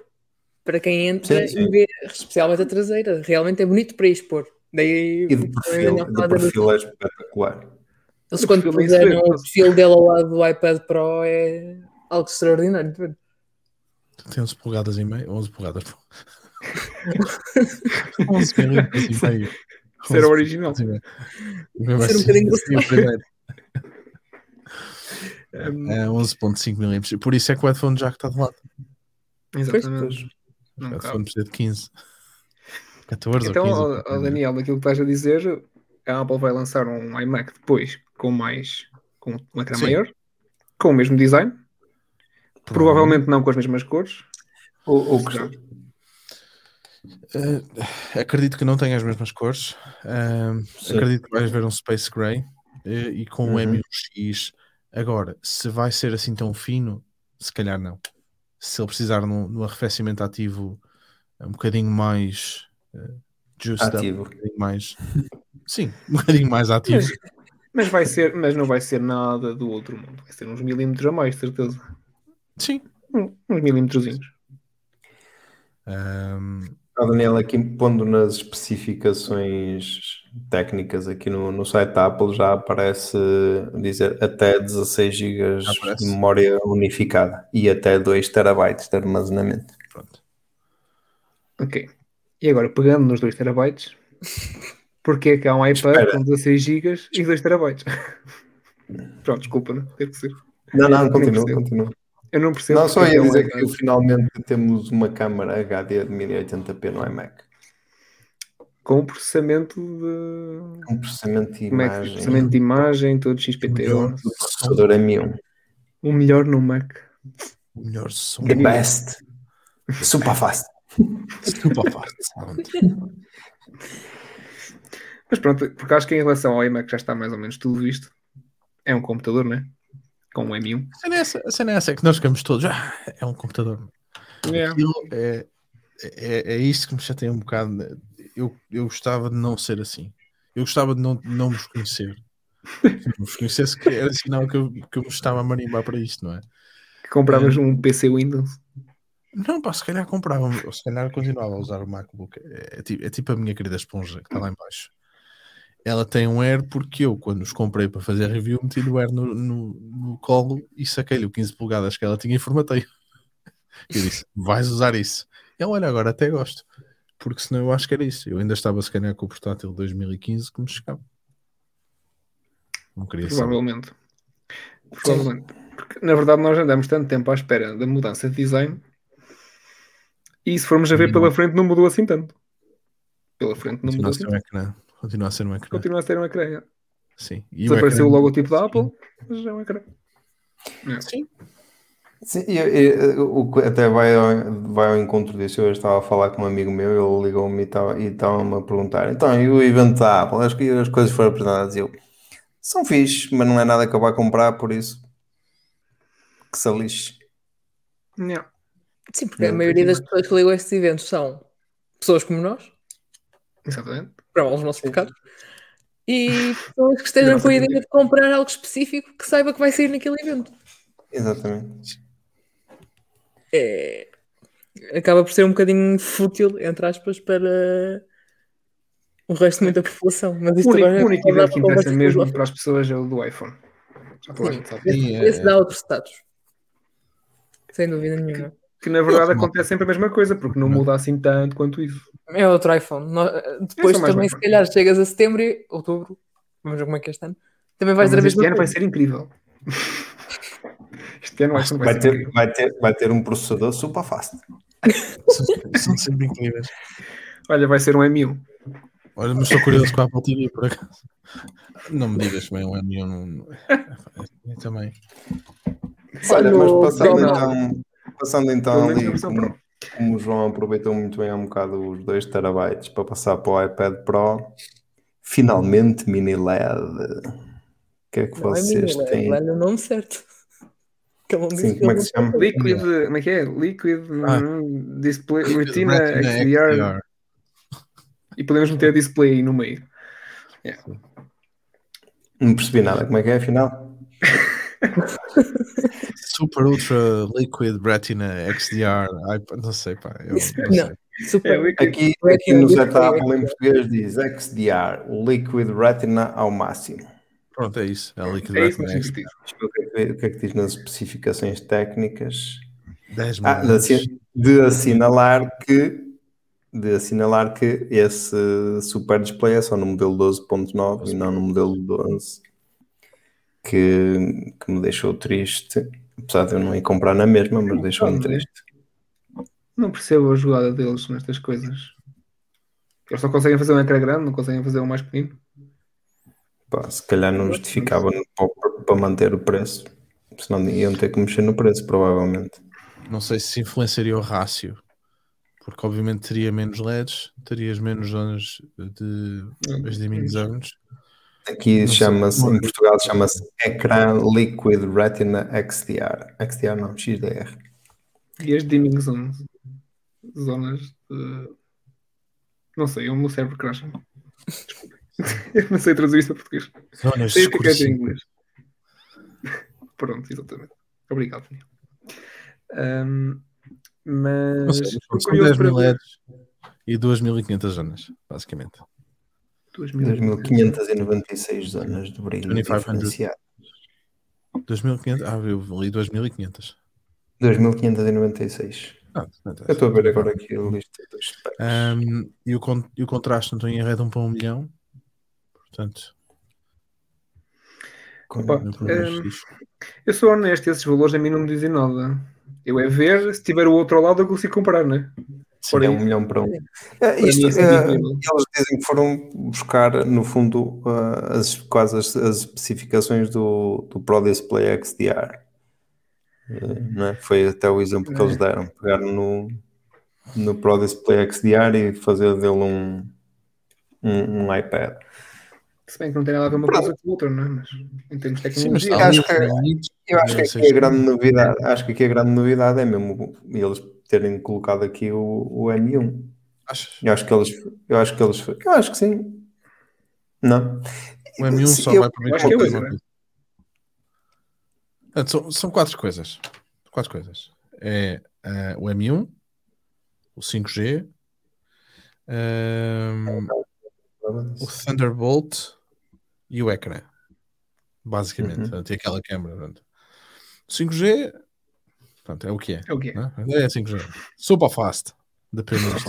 Para quem entra Sim, sim. e vê, especialmente a traseira. Realmente é bonito para expor. Daí e de perfil, de perfil é espetacular. Eles quando vê, puseram o perfil dele ao lado do iPad Pro é algo extraordinário. Tem 11 polegadas e meio. 11 polegadas. *laughs* 11 milímetros e meio. Isso era 11 original. polegadas e meio. Mesmo Isso era um assim, bocadinho assim. Um, É 11.5 milímetros. Por isso é que o headphone jack está de lado. exatamente. O headphone precisa de 15. 14 Então, ou ó, 15. ó, Daniel, daquilo que estás a dizer, a Apple vai lançar um iMac depois com mais com um ecrã Sim. maior, com o mesmo design, provavelmente não com as mesmas cores. O, o que- Eh, acredito que não tenha as mesmas cores. Sim. acredito que vais ver um Space Gray eh, e com o Uhum. M1X. Agora, se vai ser assim tão fino, se calhar não. Se ele precisar de um, um arrefecimento ativo um bocadinho mais eh, juiced up, Ativo. um bocadinho mais. Sim, um bocadinho mais ativo. Mas vai ser, mas não vai ser nada do outro mundo. Vai ser uns milímetros a mais, de certeza. Sim. Um- Uns milímetrozinhos. Ahm, Ah, Daniel, aqui pondo nas especificações técnicas aqui no, no site da Apple já aparece dizer até 16 GB de memória unificada e até 2 terabytes de armazenamento. pronto. Ok. E agora, pegando nos 2 terabytes, *laughs* porque é que há um iPad Espera. com 16 GB e 2 terabytes? *laughs* Pronto, desculpa, não teve que ser. Não, não, continua, continua. Eu não percebo. Não, só é ia dizer iPad. que finalmente temos uma câmara HD de 1080p no iMac. Com o processamento de. Um processamento de é imagem processamento de imagem, todo XPTO. Do processador M1. O melhor no Mac. O melhor som. The best. Super fast. Super fast. Mas pronto, porque acho que em relação ao iMac já está mais ou menos tudo visto. É um computador, né? Com um M1. A cena é essa, a cena é essa, é que nós ficamos todos. "Ah, é um computador. Aquilo é, é, é isto que me chateia um bocado. Eu, eu gostava de não ser assim. Eu gostava de não, não vos conhecer. Se não vos conhecesse, que era sinal que eu, que eu me estava a marimbar para isto, não é? Compravas um PC Windows. Não, pá, se calhar comprava, ou se calhar continuava a usar o MacBook. É, é tipo, é tipo a minha querida esponja que está lá em baixo. Ela tem um Air porque eu, quando os comprei para fazer a review, meti o Air no, no, no colo e saquei-lhe o 15 polegadas que ela tinha e formatei. Eu disse, vais usar isso. E ela, olha, agora até gosto. Porque senão eu acho que era isso. Eu ainda estava se calhar com o portátil de 2015 que me chegava. Não queria saber. Provavelmente. Provavelmente. Porque, na verdade, nós andamos tanto tempo à espera da mudança de design e se formos a ver pela frente, não mudou assim tanto. Pela frente não mudou assim sei o ecrã. Continua a ser um ecrã. Continua a ser um ecrã. é. Sim. E Desapareceu o ecrã- logotipo da Apple, mas é um ecrã. Sim. Sim, e- e- o que até vai ao, vai ao encontro disso. Eu estava a falar com um amigo meu, ele ligou-me e estava- e estava-me a perguntar: então, e o evento da Apple? Acho que as coisas foram apresentadas. E eu, são fixes, mas não é nada que eu vá comprar, por isso que se lixe. Não. Sim, porque a Não, maioria das pessoas que ligam a estes eventos são pessoas como nós, Exatamente. Para os nossos pecados, e pessoas que estejam com a ideia de comprar algo específico que saiba que vai sair naquele evento. Exatamente. É... Acaba por ser um bocadinho fútil, entre aspas, para o resto muito da população. Mas O isto único, agora é o único evento que interessa mesmo para as pessoas é o do iPhone. Já sabe. Esse, Sim, é- esse dá outro status. Sem dúvida nenhuma. Que na verdade Eu- acontece sempre a mesma coisa, porque não muda assim tanto quanto isso. É outro iPhone. No- Depois também, um se calhar, chegas a setembro, e- outubro, vamos ver como é que é este ano. Também vais Mas dizer a este mesma ano vai ser incrível. *laughs* Este ano vai, Vai ser ter, incrível. vai, ter, vai ter um processador super fast. *laughs* São, são sempre incríveis. Olha, vai ser um M1. Olha, mas estou curioso com a Apple TV, por acaso. Não me digas bem, o M1 não. não- Eu também. Só Olha, mas passando então, passando então ali, como, como o João aproveitou muito bem há um bocado os 2 terabytes para passar para o iPad Pro, finalmente mini LED. O que é que Não é vocês menina, têm? Olha o nome certo. *laughs* Sim, como é que se chama? Liquid, como é que é? Liquid Ah. hum, Display Retina, Retina XDR. XDR. E podemos meter display aí no meio. Não percebi nada. Como é que é afinal? *laughs* Super Ultra Liquid Retina XDR. Não sei, pá. Eu, Isso- não não. Super. É, Liquid. Aqui, Retina aqui no setup em XDR. português diz XDR, Liquid Retina ao máximo. Pronto, é isso. É Liquid É isso, Retina mas XDR. O que, é que, o que é que diz nas especificações técnicas? 10 mil. Ah, de, de assinalar que de assinalar que esse super display é só no modelo 12.9 e não no modelo 12 que, que me deixou triste apesar de eu não ir comprar na mesma mas deixou-me triste Não percebo a jogada deles nestas coisas. Eles só conseguem fazer um ecrã grande, não conseguem fazer um mais pequenino. Pá, se calhar não justificava para, manter o preço senão iam ter que mexer no preço provavelmente Não sei se influenciaria o rácio. Porque obviamente teria menos LEDs, terias menos zonas de as zones. Aqui chama-se em Portugal chama-se ecrã Liquid Retina XDR XDR não, XDR E as dimming zones. Zonas de. Não sei, o meu cérebro cracha. Desculpem. Eu não sei traduzir isso para português. Zonas Sei o que é em inglês. Pronto, exatamente. Obrigado, Daniel. Não mas sei, são curioso 10 para mil. LEDs e 2500 zonas, basicamente. 2596 zonas de brilho 2500. diferenciado. 2500, ah, eu li 2500. 2596. Ah, não interessa. Eu estou a ver agora aqui a lista dos. Um, e, o e o contraste não estou em de 1 para 1 milhão. Portanto, Opa, um. Eu sou honesto, esses valores a mim não me dizem nada. Eu é ver, se tiver o outro ao lado eu consigo comparar, não é? Sim, Ora, é um milhão para um. É, Para isto, mim é é, eles dizem que foram buscar, no fundo, ah, as, quase as, as especificações do, do Pro Display XDR. Eh, não é? Foi até o exemplo que eles deram. Pegaram no, no Pro Display XDR e fazer dele um, um, um iPad. Se bem que não tem nada a ver uma coisa com outra, não é? Mas em termos de Sim, mas tecnologia. está ali acho que- Eu acho que não aqui a grande novidade, acho que aqui a grande novidade é mesmo eles terem colocado aqui o, o M1. Achas? Eu acho que eles, eu acho que eles, eu acho que sim. Não. O M1 Se só eu- vai permitir acho que é uma isso, coisa. Portanto, São, são quatro coisas. Quatro coisas. É eh, o M1, o 5G, ehm, o Thunderbolt e o ecrã. Basicamente. Uhum. E aquela câmera. Portanto. 5G portanto, é o que é. É o quê? né? É 5G. Super fast. Depende dos.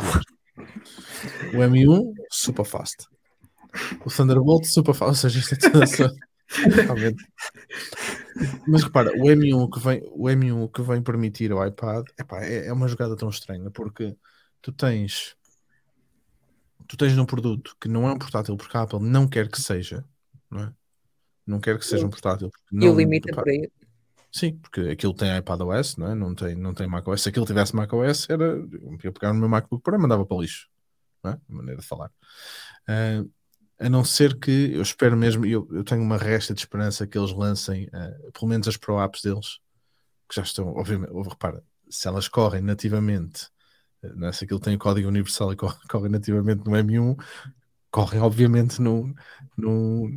O M1, super fast. O Thunderbolt, super fast. Ou seja, isto é tudo Realmente. *laughs* Mas repara, o M1 que vem, o M1 que vem permitir ao iPad epá, é, é uma jogada tão estranha porque tu tens tu tens um produto que não é um portátil porque a Apple não quer que seja, não é? Não quer que seja um portátil. E Não, o limite é por aí. Sim, porque aquilo tem iPadOS, não é? Não tem, não tem macOS. Se aquilo tivesse macOS, era. Eu ia pegar no meu MacBook Pro e mandava para o lixo, não é? A maneira de falar. Ah, a não ser que eu espero mesmo, eu, eu tenho uma resta de esperança que eles lancem, ah, pelo menos as Pro Apps deles, que já estão, obviamente, repara, se elas correm nativamente, não é? se aquilo tem o código universal e corre, *laughs* corre nativamente no M1, correm obviamente no, no,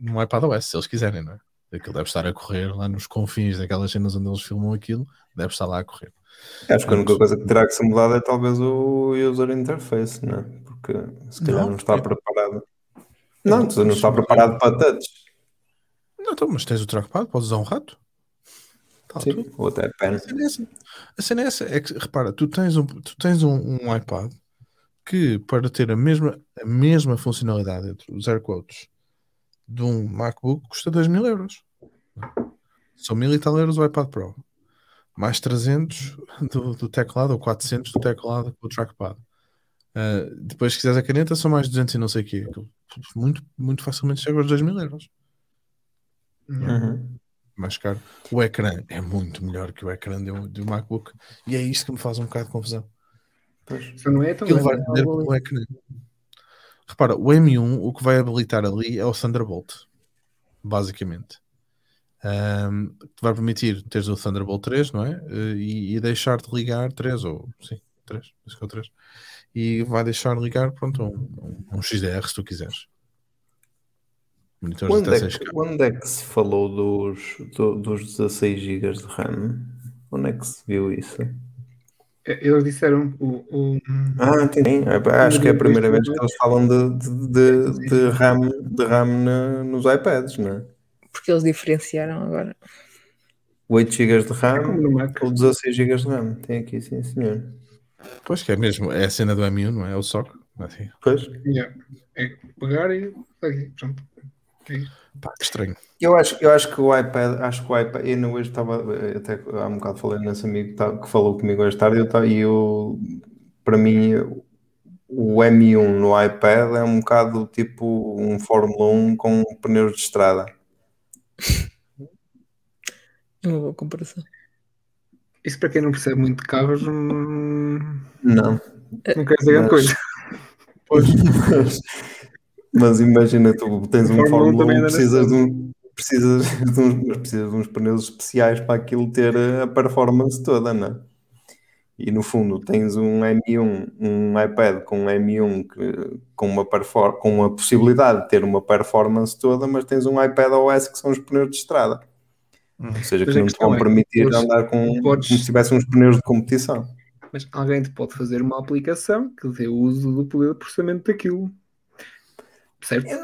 no iPadOS, se eles quiserem, não é? Aquilo deve estar a correr lá nos confins daquelas cenas onde eles filmam aquilo, deve estar lá a correr. Acho que a única coisa que terá que ser mudada é talvez o user interface, não é? Porque se calhar Não, não, está porque- preparado. Não, não está preparado para touch. Não, então, mas tens o trackpad, podes usar um rato. Sim, tudo. ou até pen. A cena é essa. A cena é essa. É que, repara, tu tens um, tu tens um, um iPad que, para ter a mesma, a mesma funcionalidade entre os air quotes de um MacBook, custa 2 mil euros. São mil e tal euros o iPad Pro. Mais 300 do, do teclado, ou 400 do teclado com o trackpad. Ah, depois, se quiseres a caneta, são mais 200 e não sei o quê. Muito, muito facilmente chega aos 2 mil euros. Uhum. Mais caro. O ecrã é muito melhor que o ecrã de um, de um MacBook e é isto que me faz um bocado de confusão. Pois. Não é tão Aquilo vai dizer pelo ecrã. Repara, o M1 o que vai habilitar ali é o Thunderbolt, basicamente. Que vai permitir teres o Thunderbolt 3, não é? Eh, E, e deixar de ligar 3 ou sim, 3, acho que é o 3. E vai deixar de ligar pronto, um, um, um XDR se tu quiseres. Monitores Onde até é, 6K. que, onde é que se falou dos, do- dos 16 GB de RAM? Onde é que se viu isso? Eles disseram o, o- Ah, entendi. É, Acho que é a primeira vez que eles falam de, de, de, de RAM, de RAM na- nos iPads, não é? Porque eles diferenciaram agora. 8 GB de como RAM ou 16 GB de RAM. Tem aqui, sim, senhor. Pois que é mesmo, é a cena do M1, não é? É o SOC. Assim, Pois. Yeah. É pegar e. aqui, pronto. É pá, que estranho. Eu acho, eu acho que o iPad, acho que o iPad, eu hoje estava, até há um bocado falei nesse amigo que, tá- falou comigo hoje tarde, eu, tá- e eu, para mim, o M1 no iPad é um bocado tipo um Fórmula 1 com pneus de estrada. É uma boa comparação. Isso para quem não percebe muito de carros não, Não. não quer dizer grande coisa. *laughs* Mas, *laughs* mas imagina, tu tens um Fórmula 1 Fórmula também 1, anda precisas de, um, precisas, *laughs* de uns, precisas de uns pneus especiais para aquilo ter a performance toda, não é? E no fundo tens um M1, um iPad com um M1 que, com, uma com a possibilidade de ter uma performance toda, mas tens um iPad OS que são os pneus de estrada. Ou seja, Mas que não te vão é, permitir eles- andar com, podes- como se tivessem uns pneus de competição. Mas alguém te pode fazer uma aplicação que dê uso do poder de processamento daquilo. Certo? Eu,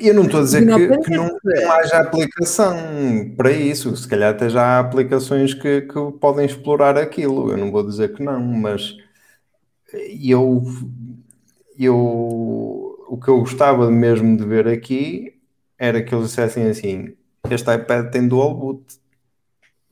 eu não estou a dizer Não que, que não, que- não haja aplicação para isso. Se calhar até já há aplicações que, que podem explorar aquilo. Eu não vou dizer que não, mas eu, eu o que eu gostava mesmo de ver aqui era que eles dissessem assim: este iPad tem dual boot.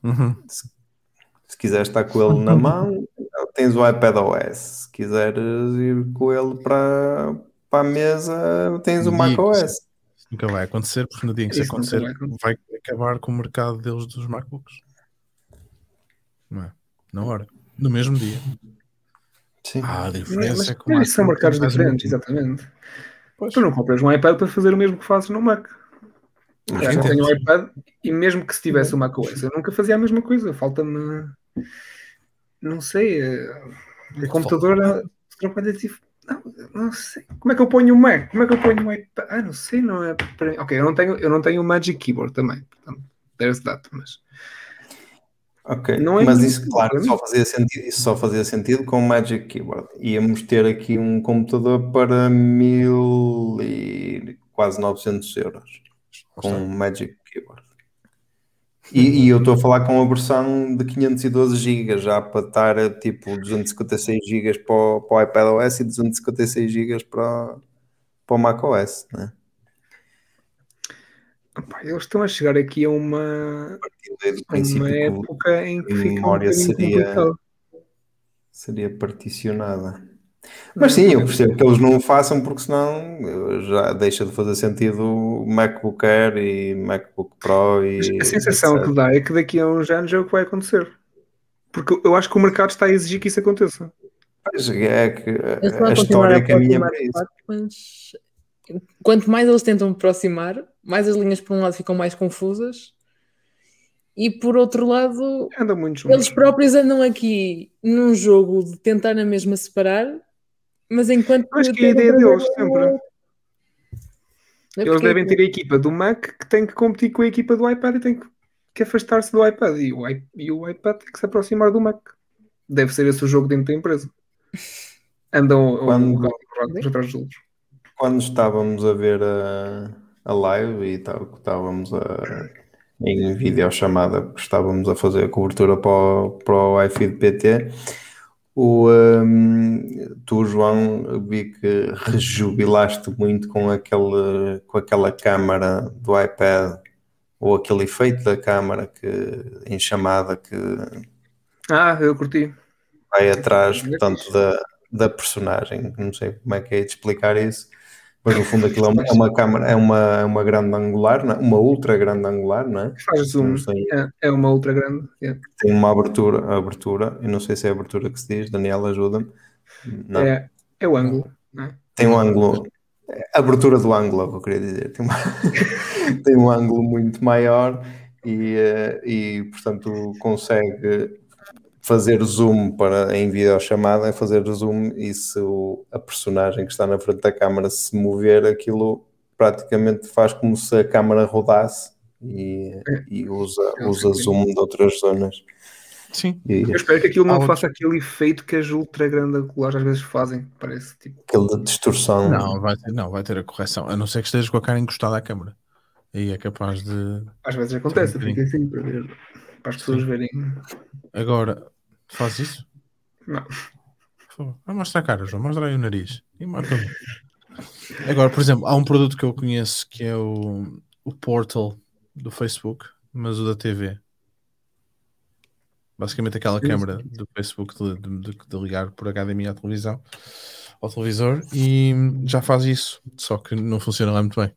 Uhum. Se quiseres estar com ele na *laughs* mão, tens o iPad OS. Se quiseres ir com ele para, para a mesa, tens o Digo, Mac OS. Nunca vai acontecer, porque no dia em que isso acontecer, vai acontecer. vai acabar com o mercado deles dos MacBooks. Não é? Na hora. No mesmo dia. Sim. Ah, a diferença é mas são mercados diferentes, exatamente. Pois. Tu não compras um iPad para fazer o mesmo que fazes no Mac. Mas Eu entendo. tenho um iPad e mesmo que se tivesse o Mac OS, eu nunca fazia a mesma coisa. Falta-me. Não sei. eh, que O computador eh, trabalha tipo. Não, não sei. Como é que eu ponho o Mac? Como é que eu ponho o iPad? Ah, não sei, não é para mim. Ok, eu não tenho, eu não tenho o Magic Keyboard também. Portanto, there's that, mas. Ok, Não é mas isso, claro, só fazia sentido, isso só fazia sentido com o Magic Keyboard. Íamos ter aqui um computador para mil e quase 900 euros com o Magic Keyboard. E, e eu estou a falar com a versão de 512 GB, já para estar tipo 256 GB para o, para o iPadOS e 256 GB para, o- para o macOS. Né? Eles estão a chegar aqui a uma, uma época em que a fica um memória bocadinho seria- complicado. seria particionada. Mas sim, eu percebo que eles não o façam porque senão já deixa de fazer sentido o MacBook Air e MacBook Pro e A sensação etc. que dá é que daqui a uns anos é o que vai acontecer. Porque eu acho que o mercado está a exigir que isso aconteça. Pois é que a continuar história a caminha para de isso. mas quanto mais eles tentam aproximar, mais as linhas por um lado ficam mais confusas e por outro lado Andam muito juntos. eles próprios andam aqui num jogo de tentar na mesma separar, mas enquanto Eu acho que a ideia deles sempre. É Eles devem ter a equipa do Mac que tem que competir com a equipa do iPad e tem que, que afastar-se do iPad. E o, i- e o iPad tem que se aproximar do Mac. Deve ser esse o jogo dentro da empresa. Andam Quando- um atrás dos outros. Quando estávamos a ver a, a live e tal, que estávamos a, em videochamada, porque estávamos a fazer a cobertura para o, para o iFeed PT, o, hum, tu, João, vi que rejubilaste muito com, aquele, com aquela câmara do iPad ou aquele efeito da câmara que, em chamada que Ah, eu curti. vai atrás, É portanto, da, da personagem. Não sei como é que é de explicar isso, mas no fundo aquilo é uma, é uma câmara, é uma, é uma grande angular, é? uma ultra grande angular, não é? Faz zoom. É, é uma ultra grande. é. tem uma abertura, abertura, eu não sei se é a abertura que se diz, Daniel, ajuda-me. Não, É, é o ângulo. não é? tem um ângulo, abertura do ângulo, é eu queria dizer, tem, uma- *laughs* tem um ângulo muito maior e, eh, e portanto consegue fazer zoom para em videochamada, é fazer zoom e se o- a personagem que está na frente da câmara se mover, aquilo praticamente faz como se a câmara rodasse e, e usa, usa zoom de outras zonas. Sim. E Eu espero que aquilo não faça aquele efeito que as ultra grande angulares às vezes fazem. Parece tipo. aquele de distorção. Não, vai ter, não, vai ter a correção. A não ser que estejas com a cara encostada à câmara. Aí é capaz de. Às vezes acontece, Sim, sim. fica assim para, ver, para as pessoas verem. Agora, faz isso? Não. Vai mostrar a cara, João. Mostra aí o nariz. E marca-me. Agora, por exemplo, há um produto que eu conheço que é o, o Portal do Facebook, mas o da TV. Basicamente aquela câmera do Facebook de, de- de ligar por HDMI à televisão, ao televisor, e já faz isso, só que não funciona lá muito bem.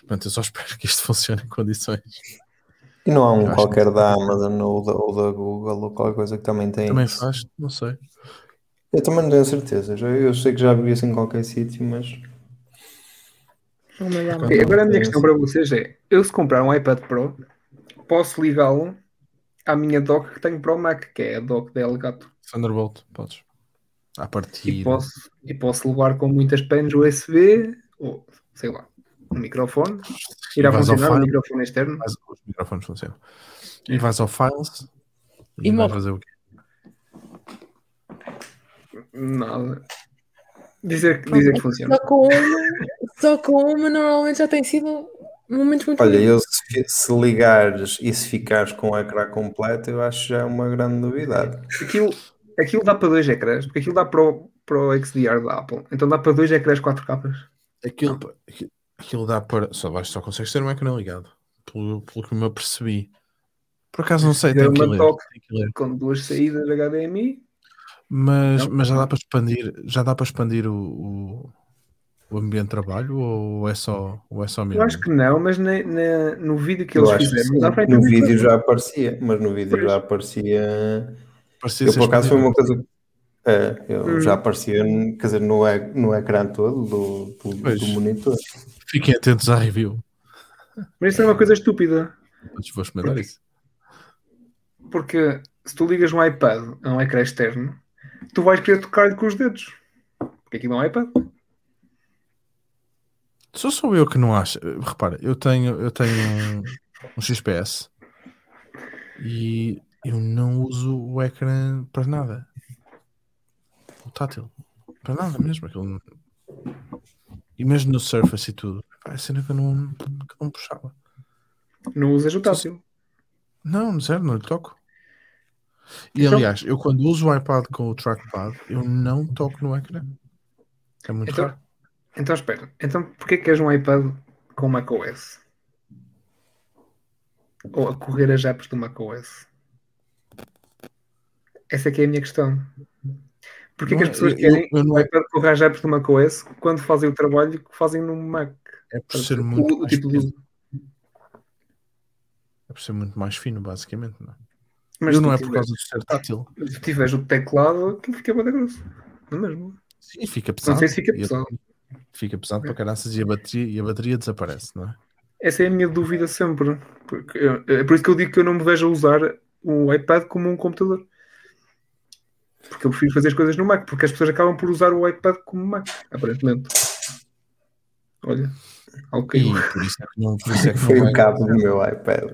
Portanto, eu só *laughs* espero que isto funcione em condições. E não há Eu um qualquer da Amazon ou da, ou da Google ou qualquer coisa que também tem Também isso. faz, não sei. Eu também não tenho certeza. Já- Eu sei que já vi isso em qualquer sítio, mas Não me dá Ok. Ok, mal. agora a minha questão para vocês é: eu se comprar um iPad Pro, posso ligá-lo à minha dock que tenho para o Mac, que é a dock da Elgato. Thunderbolt, podes. À E partida. posso, e posso levar com muitas pens USB, ou sei lá, um microfone. Irá funcionar o file. microfone externo. Vais- os microfones funcionam. E vais ao Files e, E fazer o quê? Nada. Dizer, que- dizer que funciona. Só com uma, só com uma normalmente já tem sido momentos muito olha, eu se, se ligares e se ficares com o ecrã completo, eu acho já é uma grande novidade. Aquilo, aquilo dá para dois ecrãs, porque aquilo dá para o, para o XDR da Apple. Então dá para dois ecrãs 4 capas. Aquilo, aquilo, aquilo dá para. Só, vais, só consegues ter um ecrã ligado. Pelo, pelo que me apercebi. Por acaso não sei, que, uma ler, que ler. Com duas saídas HDMI. Mas, Não? mas já dá para expandir, já dá para expandir o, o, o ambiente de trabalho ou é só, ou é só mesmo? Eu acho que não, mas na- na- no vídeo que Eu eles que fizeram, No vídeo já aparecia, mas no vídeo Pois. já aparecia. Parecia Eu por acaso foi uma coisa. É, eu Hum. já aparecia, quer dizer, no, no ecrã todo do, do, do monitor. Fiquem atentos à review. Mas isso é uma coisa estúpida. Antes vou experimentar Porque- isso. Porque se tu ligas um iPad a um ecrã externo, tu vais querer tocar-lhe com os dedos. Porque aquilo é um iPad. Só sou eu que não acho. Repara, eu tenho, eu tenho um, um XPS e eu não uso o ecrã para nada. O tátil. Para nada mesmo. Aquilo... não- E mesmo no Surface e tudo. É cena que eu não, que eu não puxava. Não usas o tátil. Não, zero, não lhe toco. E Então- aliás, eu quando uso o iPad com o trackpad, eu não toco no ecrã. É muito Então, raro. então espera. Então porquê que queres um iPad com macOS? Ou a correr as apps do macOS? Essa é que é a minha questão. Porquê que as é- pessoas eu- querem eu não- o iPad com apps do macOS quando fazem o trabalho que fazem no Mac? É por ser muito o, o mais tipo de fino. uso. É por ser muito mais fino, basicamente. Não é? Mas eu não é por causa de ser tátil. Se tiveres o teclado, aquilo fica bem grosso. Não é mesmo? Sim, fica pesado. Não sei se fica pesado. Fica pesado para caraças e a bateria, e a bateria desaparece, não é? Essa é a minha dúvida sempre. Porque eu- é por isso que eu digo que eu não me vejo a usar o iPad como um computador. Porque eu prefiro fazer as coisas no Mac, porque as pessoas acabam por usar o iPad como Mac, aparentemente. Olha, algo E caiu. por isso é que não, por isso é que Foi o cabo do meu iPad.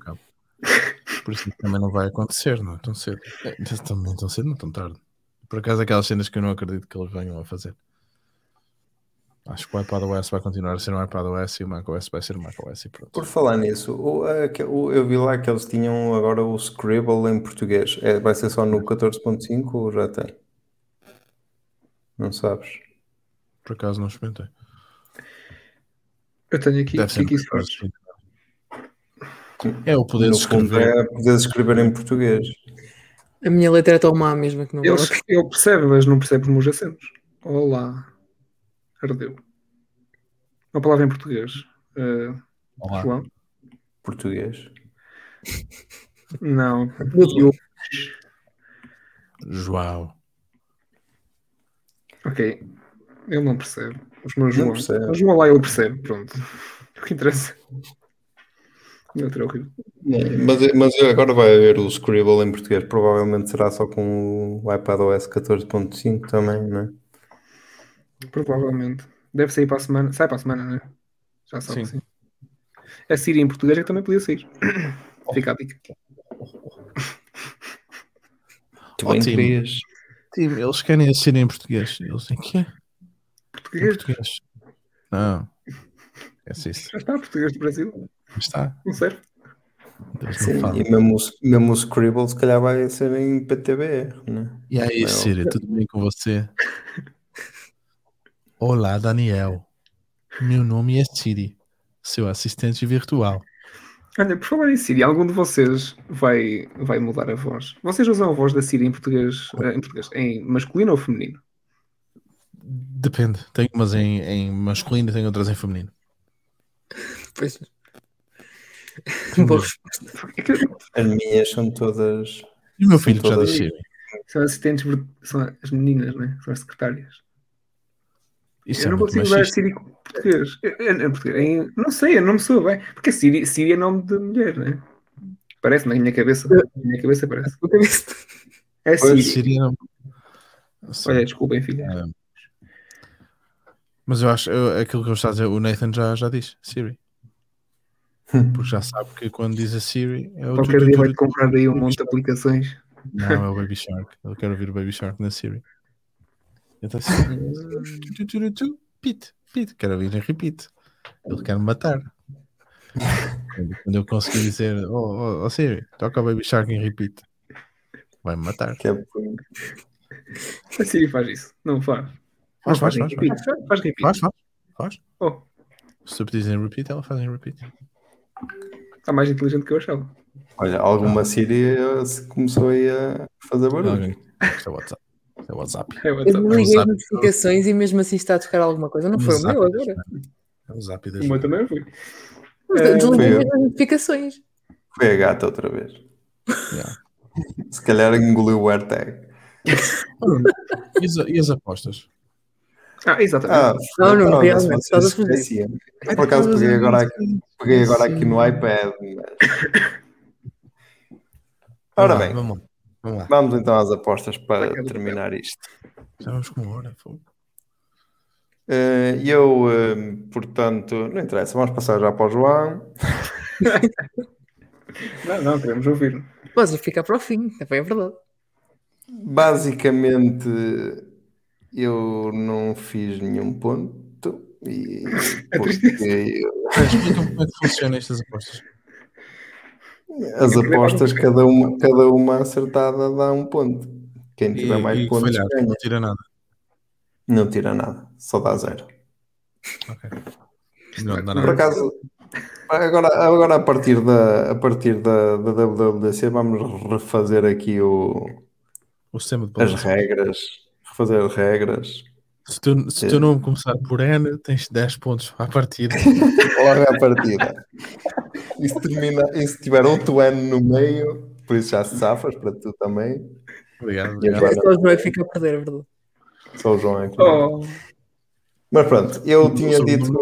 cabo. Por isso é que também não vai acontecer, não é? Tão cedo. É, também tão cedo, não tão tarde. Por acaso, aquelas cenas que eu não acredito que eles venham a fazer. Acho que o iPadOS vai continuar a ser um iPadOS e o macOS vai ser um macOS e pronto. Por falar nisso, o- o- eu vi lá que eles tinham agora o Scribble em português. É, vai ser só no 14.5 ou já tem? Não sabes? Por acaso não experimentei. Eu tenho aqui. Deve O ser que é que isso faz? É o poder escrever. é poder escrever em português. A minha letra é tão má mesmo que não vou. ele percebe, mas não percebe os meus acentos. Olá. Ardeu. Uma palavra em português. Uh, Olá. João? Português. Não. João. ok. Ele não percebe. Os meus Não João. percebe. O João lá ele percebe. Pronto. *laughs* O que interessa. Mas, mas agora vai haver o Scribble em português. Provavelmente será só com o iPadOS 14.5 também, não é? Provavelmente. Deve sair para a semana. Sai para a semana, não é? Já sabe Sim. sim. A Síria em português é que também podia sair. Fica a dica. Tu. Sim, eles querem ser em português. Eles têm que é? Em Português. português. Não. Esquece isso. Já está, português do Brasil. Está. Não serve. Não Sim, e mesmo, o- mesmo o Scribble se calhar vai ser em PTBR, né? E aí. Síria, tudo bem com você? *laughs* Olá, Daniel. Meu nome é Siri, seu assistente virtual. Olha, por falar em Siri, algum de vocês vai, vai mudar a voz? Vocês usam a voz da Siri em português, eh, em português, em masculino ou feminino? Depende. Tenho umas em, em masculino e tenho outras em feminino. Pois. Boa resposta. É As minhas são todas. E o meu filho já todas- diz Siri. são assistentes, são as meninas, né? São as secretárias. Isso eu é não consigo usar machista. Siri português. Eu- eu- em português. Em- não sei, eu não me sou bem. Porque Siri, Siri é nome de mulher, né? Parece na minha cabeça. Na minha cabeça parece. É Siri. Pois, Siri não-. Olha, desculpem, filha. É. Mas eu acho, eu- aquilo que eu estou a dizer, o Nathan já, já diz, Siri. Porque já sabe que quando diz a Siri é o Qualquer dia vai comprar aí um monte de aplicações. Não, é o Baby Shark. Eu quero ouvir o Baby Shark na Siri. Então *laughs* assim, Pete, Pete, quero ouvir em repeat. Ele quer me matar. Quando- eu conseguir dizer, oh, oh, oh Siri, toca o Baby Shark em repeat, vai-me matar. Que é A Siri faz isso. Não faz. Faz, faz, faz, repeat. Faz, faz repeat. faz, faz, faz. Oh, Se tu pedires em repeat, ela faz em repeat. está mais inteligente que eu achava. Olha, alguma Siri eh, se começou aí a fazer barulho. Alguém- Isto é WhatsApp. É WhatsApp. É Eu WhatsApp. o desliguei as zap. notificações e mesmo assim está a tocar alguma coisa. Não foi o meu agora. É o zap das O meu também foi. É, Desliguei eu. as notificações. Foi a gata outra vez. *laughs* Yeah. Se calhar engoliu o AirTag. *laughs* E as, e as apostas? Ah, exatamente. Ah, Não, não, pronto, realmente, se vocês estás a fazer. esqueciam. Por acaso peguei agora aqui, peguei agora aqui no iPad. mas- Ora bem, Vamos lá. Vamos lá. vamos então às apostas para terminar isto. Já vamos com uma hora. fogo. Eh, Eu, eh, portanto, não interessa, vamos passar já para o João. *laughs* Não, não, queremos ouvir. Podes ficar para o fim, também é verdade. Basicamente, eu não fiz nenhum ponto. E *laughs* É porque Explica-me como é que funcionam estas apostas. As apostas, cada uma, cada uma acertada dá um ponto. Quem E, tiver mais e pontos falhar, ganha. não tira nada. Não tira nada, só dá zero. Ok. Não dá Por nada. acaso, agora, agora a partir da, a partir da, da WWDC, vamos refazer aqui o, O sistema de as regras refazer regras. Se tu, se tu não começar por N, tens 10 pontos à partida. *laughs* Logo à partida. E se, termina, e se tiver outro ano no meio, por isso já se safas para tu também. Obrigado, obrigado. agora Só o João é que fica a perder, é verdade. só o João aqui. Oh, Mas pronto, eu tinha dito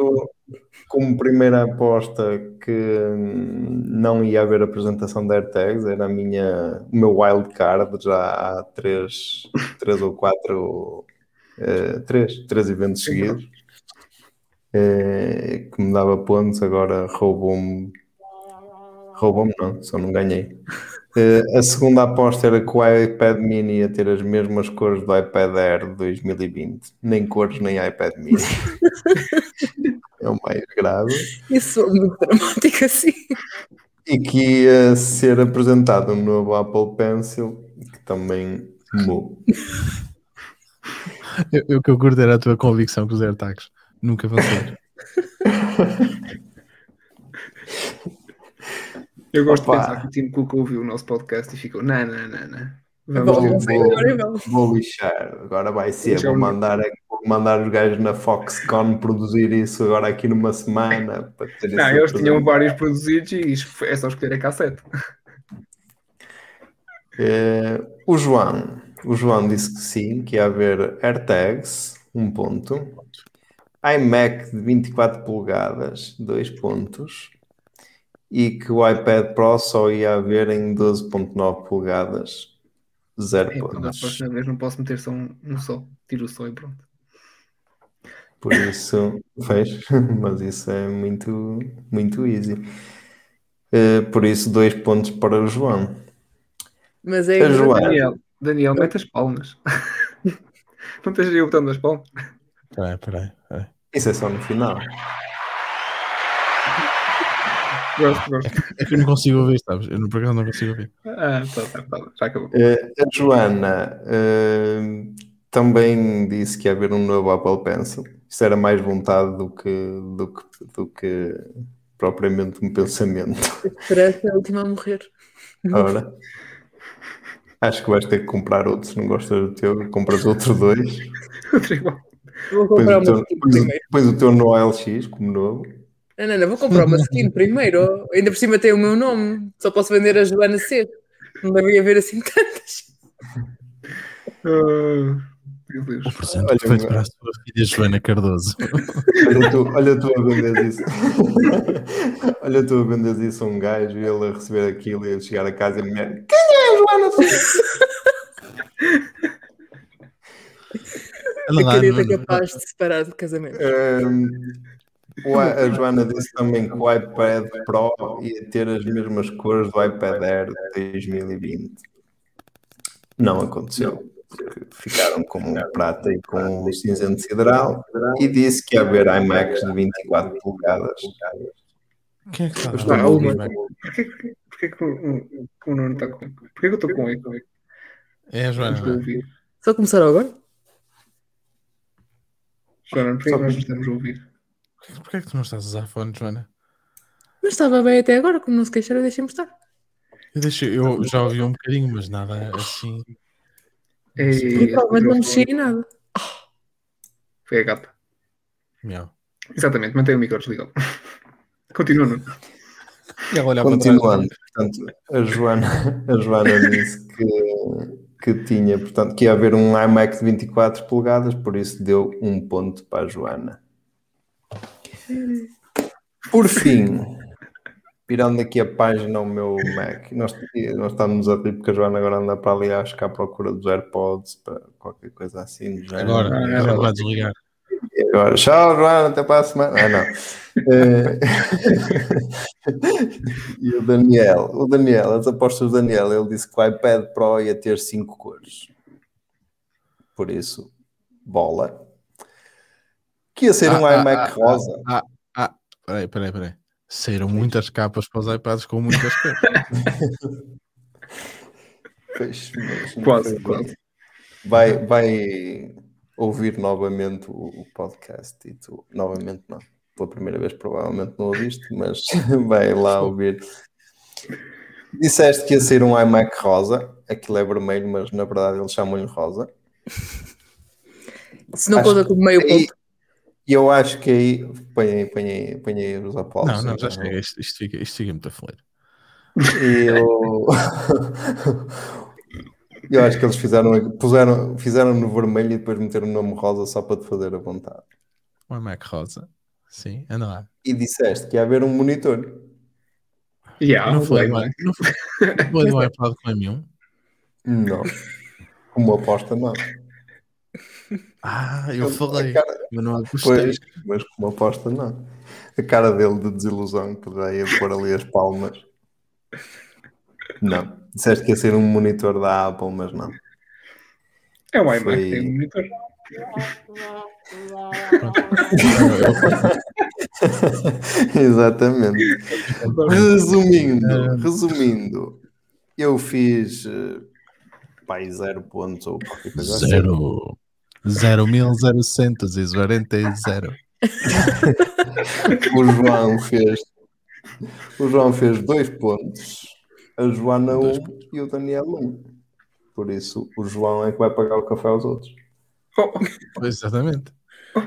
como primeira aposta que hum, não ia haver apresentação de AirTags, era a minha, o meu wild card já há três, três ou quatro, eh, três, três eventos seguidos, eh, que me dava pontos, agora roubou-me, roubou-me não, só não ganhei. Eh, a segunda aposta era que o iPad mini ia ter as mesmas cores do iPad Air de 2020. Nem cores, nem iPad mini. é o mais grave. Isso é muito dramático assim. E que ia ser apresentado um novo Apple Pencil, que também mudou. Eu, eu que eu curto era a tua convicção que os AirTags nunca vão ser. *laughs* eu gosto Opa. de pensar que o Tim Cook ouviu o nosso podcast e ficou, não, não, não, não. Vou, Vamos Vou- vou. Vou lixar, agora vai ser. Vou mandar, vou mandar os gajos na Foxconn produzir isso agora aqui numa semana. Para ter Não, isso eles tinham vários produzidos e isto é só escolher a cassete. Eh, o João, o João disse que sim, que ia haver AirTags, um ponto. iMac de 24 polegadas, dois pontos. E que o iPad Pro só ia haver em 12.9 polegadas, zero É, pá, da pontos. próxima vez não posso meter só um, um só. Tiro o só e pronto. Por isso, fez, *laughs* mas isso é muito, muito easy. Eh, por isso, dois pontos para o João. Mas é Joana. Daniel, Daniel, mete as palmas. *laughs* não tens aí o botão das palmas? Peraí, peraí, peraí. Isso é só no final. Gosto, gosto. É que eu não consigo ouvir, sabes? Eu no programa não consigo ouvir. Ah, tá, tá, tá, já acabou. Eh, a Joana eh, também disse que ia haver um novo Apple Pencil. Isso era mais vontade do que, do que, do que propriamente um pensamento. Esperança é a última a morrer. Ora, acho que vais ter que comprar outro. Se não gostas do teu, compras outros dois. Outro igual. Vou comprar o, teu, primeiro. pões o teu no OLX como novo. Não, não, não, vou comprar uma skin primeiro. Ainda por cima tem o meu nome. Só posso vender a Joana C. Não deve haver assim tantas. Meu Deus. Um presente Olha, meu- para a sua filha Joana Cardoso. Olha tu, olha tu a vender isso. *laughs* olha tu a vender isso a um gajo e ele a receber aquilo e a chegar a casa e a mulher. Quem é a Joana? Anda lá, Acredita Nuno. capaz de separar de casamento. Um, a Joana disse também que o iPad Pro ia ter as mesmas cores do iPad Air de 2020. Não aconteceu. porque Ficaram com um prata e com um cinzento sideral e disse que ia haver iMacs de 24 polegadas. Quem é que está Está dar uma. Porquê, que- porquê que o, o, Nuno está com. Porquê que eu estou com eco? É a Joana. É? Só começaram agora? Joana, porquê Só que nós estamos a ouvir? Porquê- Porquê é que tu não estás a usar fone, Joana? Mas estava bem até agora, como não se queixaram, deixem-me estar. Eu, deixei, eu já ouvi um bocadinho, mas nada assim. Ei, Provavelmente não mexi em nada. Foi a gata. Miau. Exatamente, mantém o micro desligado. *laughs* Continua, Nuno. E Continuando, portanto, a Joana, a Joana disse que, que tinha, portanto, que ia haver um iMac de 24 polegadas, por isso deu um ponto para a Joana. Por fim, virando aqui a página ao meu Mac, nós, nós estamos a rir porque a Joana agora anda para ali, acho que à procura dos AirPods, para qualquer coisa assim. Agora, Ah, agora ela- vai desligar. Agora, tchau, Joana, até para a semana. Ah, não. Eh, *laughs* e o Daniel, o Daniel, as apostas do Daniel, ele disse que o iPad Pro ia ter cinco cores. Por isso, bola. Que ia ser um Ah, ah, iMac ah, rosa. Ah, ah, peraí, peraí, peraí. Saíram muitas capas para os iPads com muitas cores. *laughs* Pois, Quase, quase. Vai, vai ouvir novamente o, o podcast e tu, novamente não. Pela primeira vez provavelmente não ouviste, mas *laughs* vai lá ouvir. Disseste que ia ser um iMac rosa, aquilo é vermelho, mas na verdade eles chamam-lhe rosa. Se não Acho conta como meio ponto. E eu acho que aí. Põe aí, põe aí, os aplausos. Não, não, já então. chega. Isto, isto fica, isto fica muito afleiro. E eu... *laughs* eu acho que eles fizeram, puseram, fizeram no vermelho e depois meteram o nome rosa só para te fazer a vontade. O Mac Rosa. Sim, anda lá. E disseste que ia haver um monitor. Yeah, não foi, bem, não foi, foi do iPad com M1? Não. Como aposta, não. Ah, eu falei. A cara- Mas não gostei. Pois, mas como aposta, não. A cara dele de desilusão que já ia pôr ali as palmas. Não. Disseste que ia ser um monitor da Apple, mas não. É o iMac, Foi- tem um monitor. *laughs* Exatamente. Resumindo, resumindo, eu fiz eh, pai zero pontos ou qualquer coisa assim. Zero. Zero mil zerocentos e quarenta e zero. O João fez. O João fez dois pontos, a Joana um e o Daniel um. Por isso, o João é que vai pagar o café aos outros. Oh, Exatamente.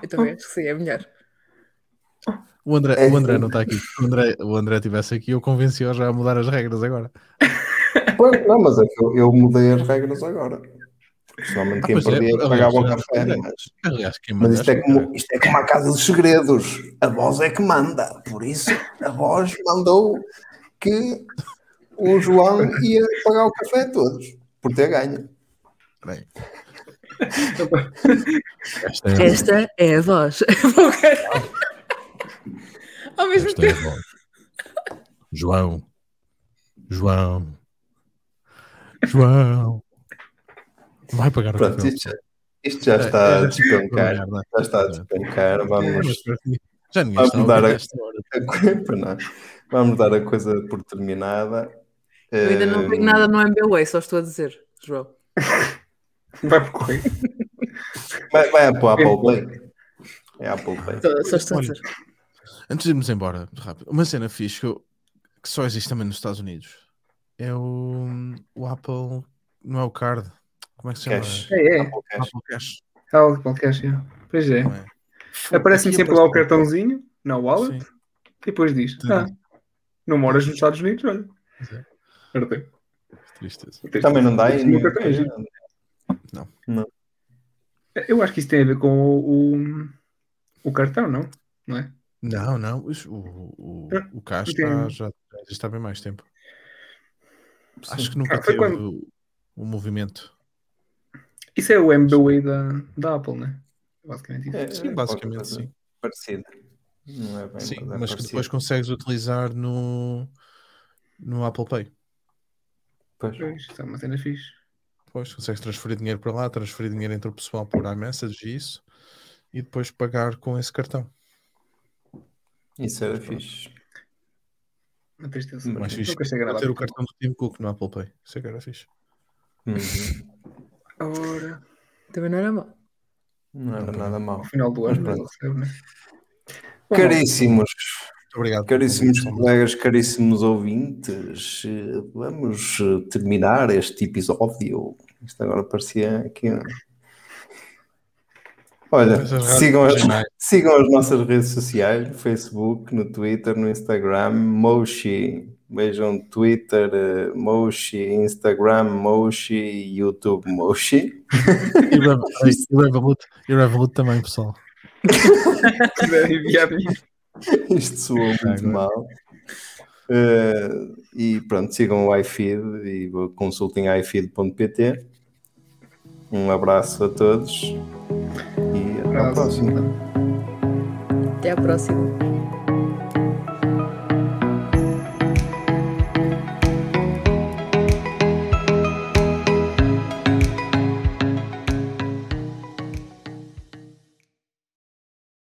Eu também acho que sim, é melhor. O André, É o André sim. não está aqui. Se o André, o André estivesse aqui, eu convenci-o já a mudar as regras agora. Pois, não, mas é que eu, eu mudei as regras agora. Porque Somente Ah, quem é, perdia aliás, pagava o café, mas, Aliás, quem mas isto, é que como, isto é como a casa dos segredos. A voz é que manda. Por isso, a voz mandou que o João ia pagar o café a todos, por ter ganho. Bem. Esta *laughs* é, Esta é a voz. *laughs* Ao mesmo esta é a tempo. voz. João. João. João. Vai pagar o Pronto, café. isto, já- isto já É, está é, a despencar. merda. Já está a despencar. É, Vamos, para mim, Já ninguém Vamos está a a-. *laughs* Vamos dar a coisa por terminada. Eu ainda não vi Eh, nada no MBWay, só estou a dizer, João. *laughs* vai por correr. Vai, vai para o Apple Play. É Apple Play. Só, só estou a dizer. Antes de irmos embora, rápido, uma cena fixe que, eu- que só existe também nos Estados Unidos é o, o Apple, não é o Card, como é que se chama? Cash. É, é. Apple Cash. Apple Cash. Sim. Pois é. não é? Aparece-me sempre lá o aparece- cartãozinho na wallet Sim. e depois diz: Sim. Ah, não moras nos Estados Unidos? Olha. Pois é. Perdeu. Tristeza. Também não dá aí Esse meu nenhum. cartão é giro. Eu acho que isso tem a ver com o, o, o cartão, não? Não é? Não, não, isso- o, o, o Cash Tem- está, já, já existe há bem mais tempo. Acho que nunca Ah, foi teve quando- o, o movimento. Isso é o MBWay da, da Apple, não é? Basicamente isso. É, Sim, é basicamente sim. Parecida. Não é bem, Sim, é mas que depois consegues utilizar no, no Apple Pay. Pois. Pois, isso é uma cena fixe. Depois consegues transferir dinheiro para lá, transferir dinheiro entre o pessoal por iMessage e isso, e depois pagar com esse cartão. Isso era fixe. Uma tristeza. Mais fixe ter o cartão do Tim Cook no Apple Pay. Isso é que era fixe. Uhum. Ora, Também não era mal. Não era nada mal. ao final do ano, Mas ele recebe, né? Caríssimos, Muito obrigado. caríssimos colegas, caríssimos ouvintes, eh, vamos eh, terminar este episódio. Isto agora parecia aqui. um- Olha, sigam as, sigam as nossas redes sociais, no Facebook, no Twitter, no Instagram, Moshi. Vejam Twitter, eh, Moshi, Instagram, Moshi, YouTube, Moshi. E e Revolut, e Revolut também, pessoal. *laughs* Isto soou muito mal. Eh, e pronto, sigam o iFeed e consultem iFeed.pt. Um abraço a todos e até à próxima. Até à próxima.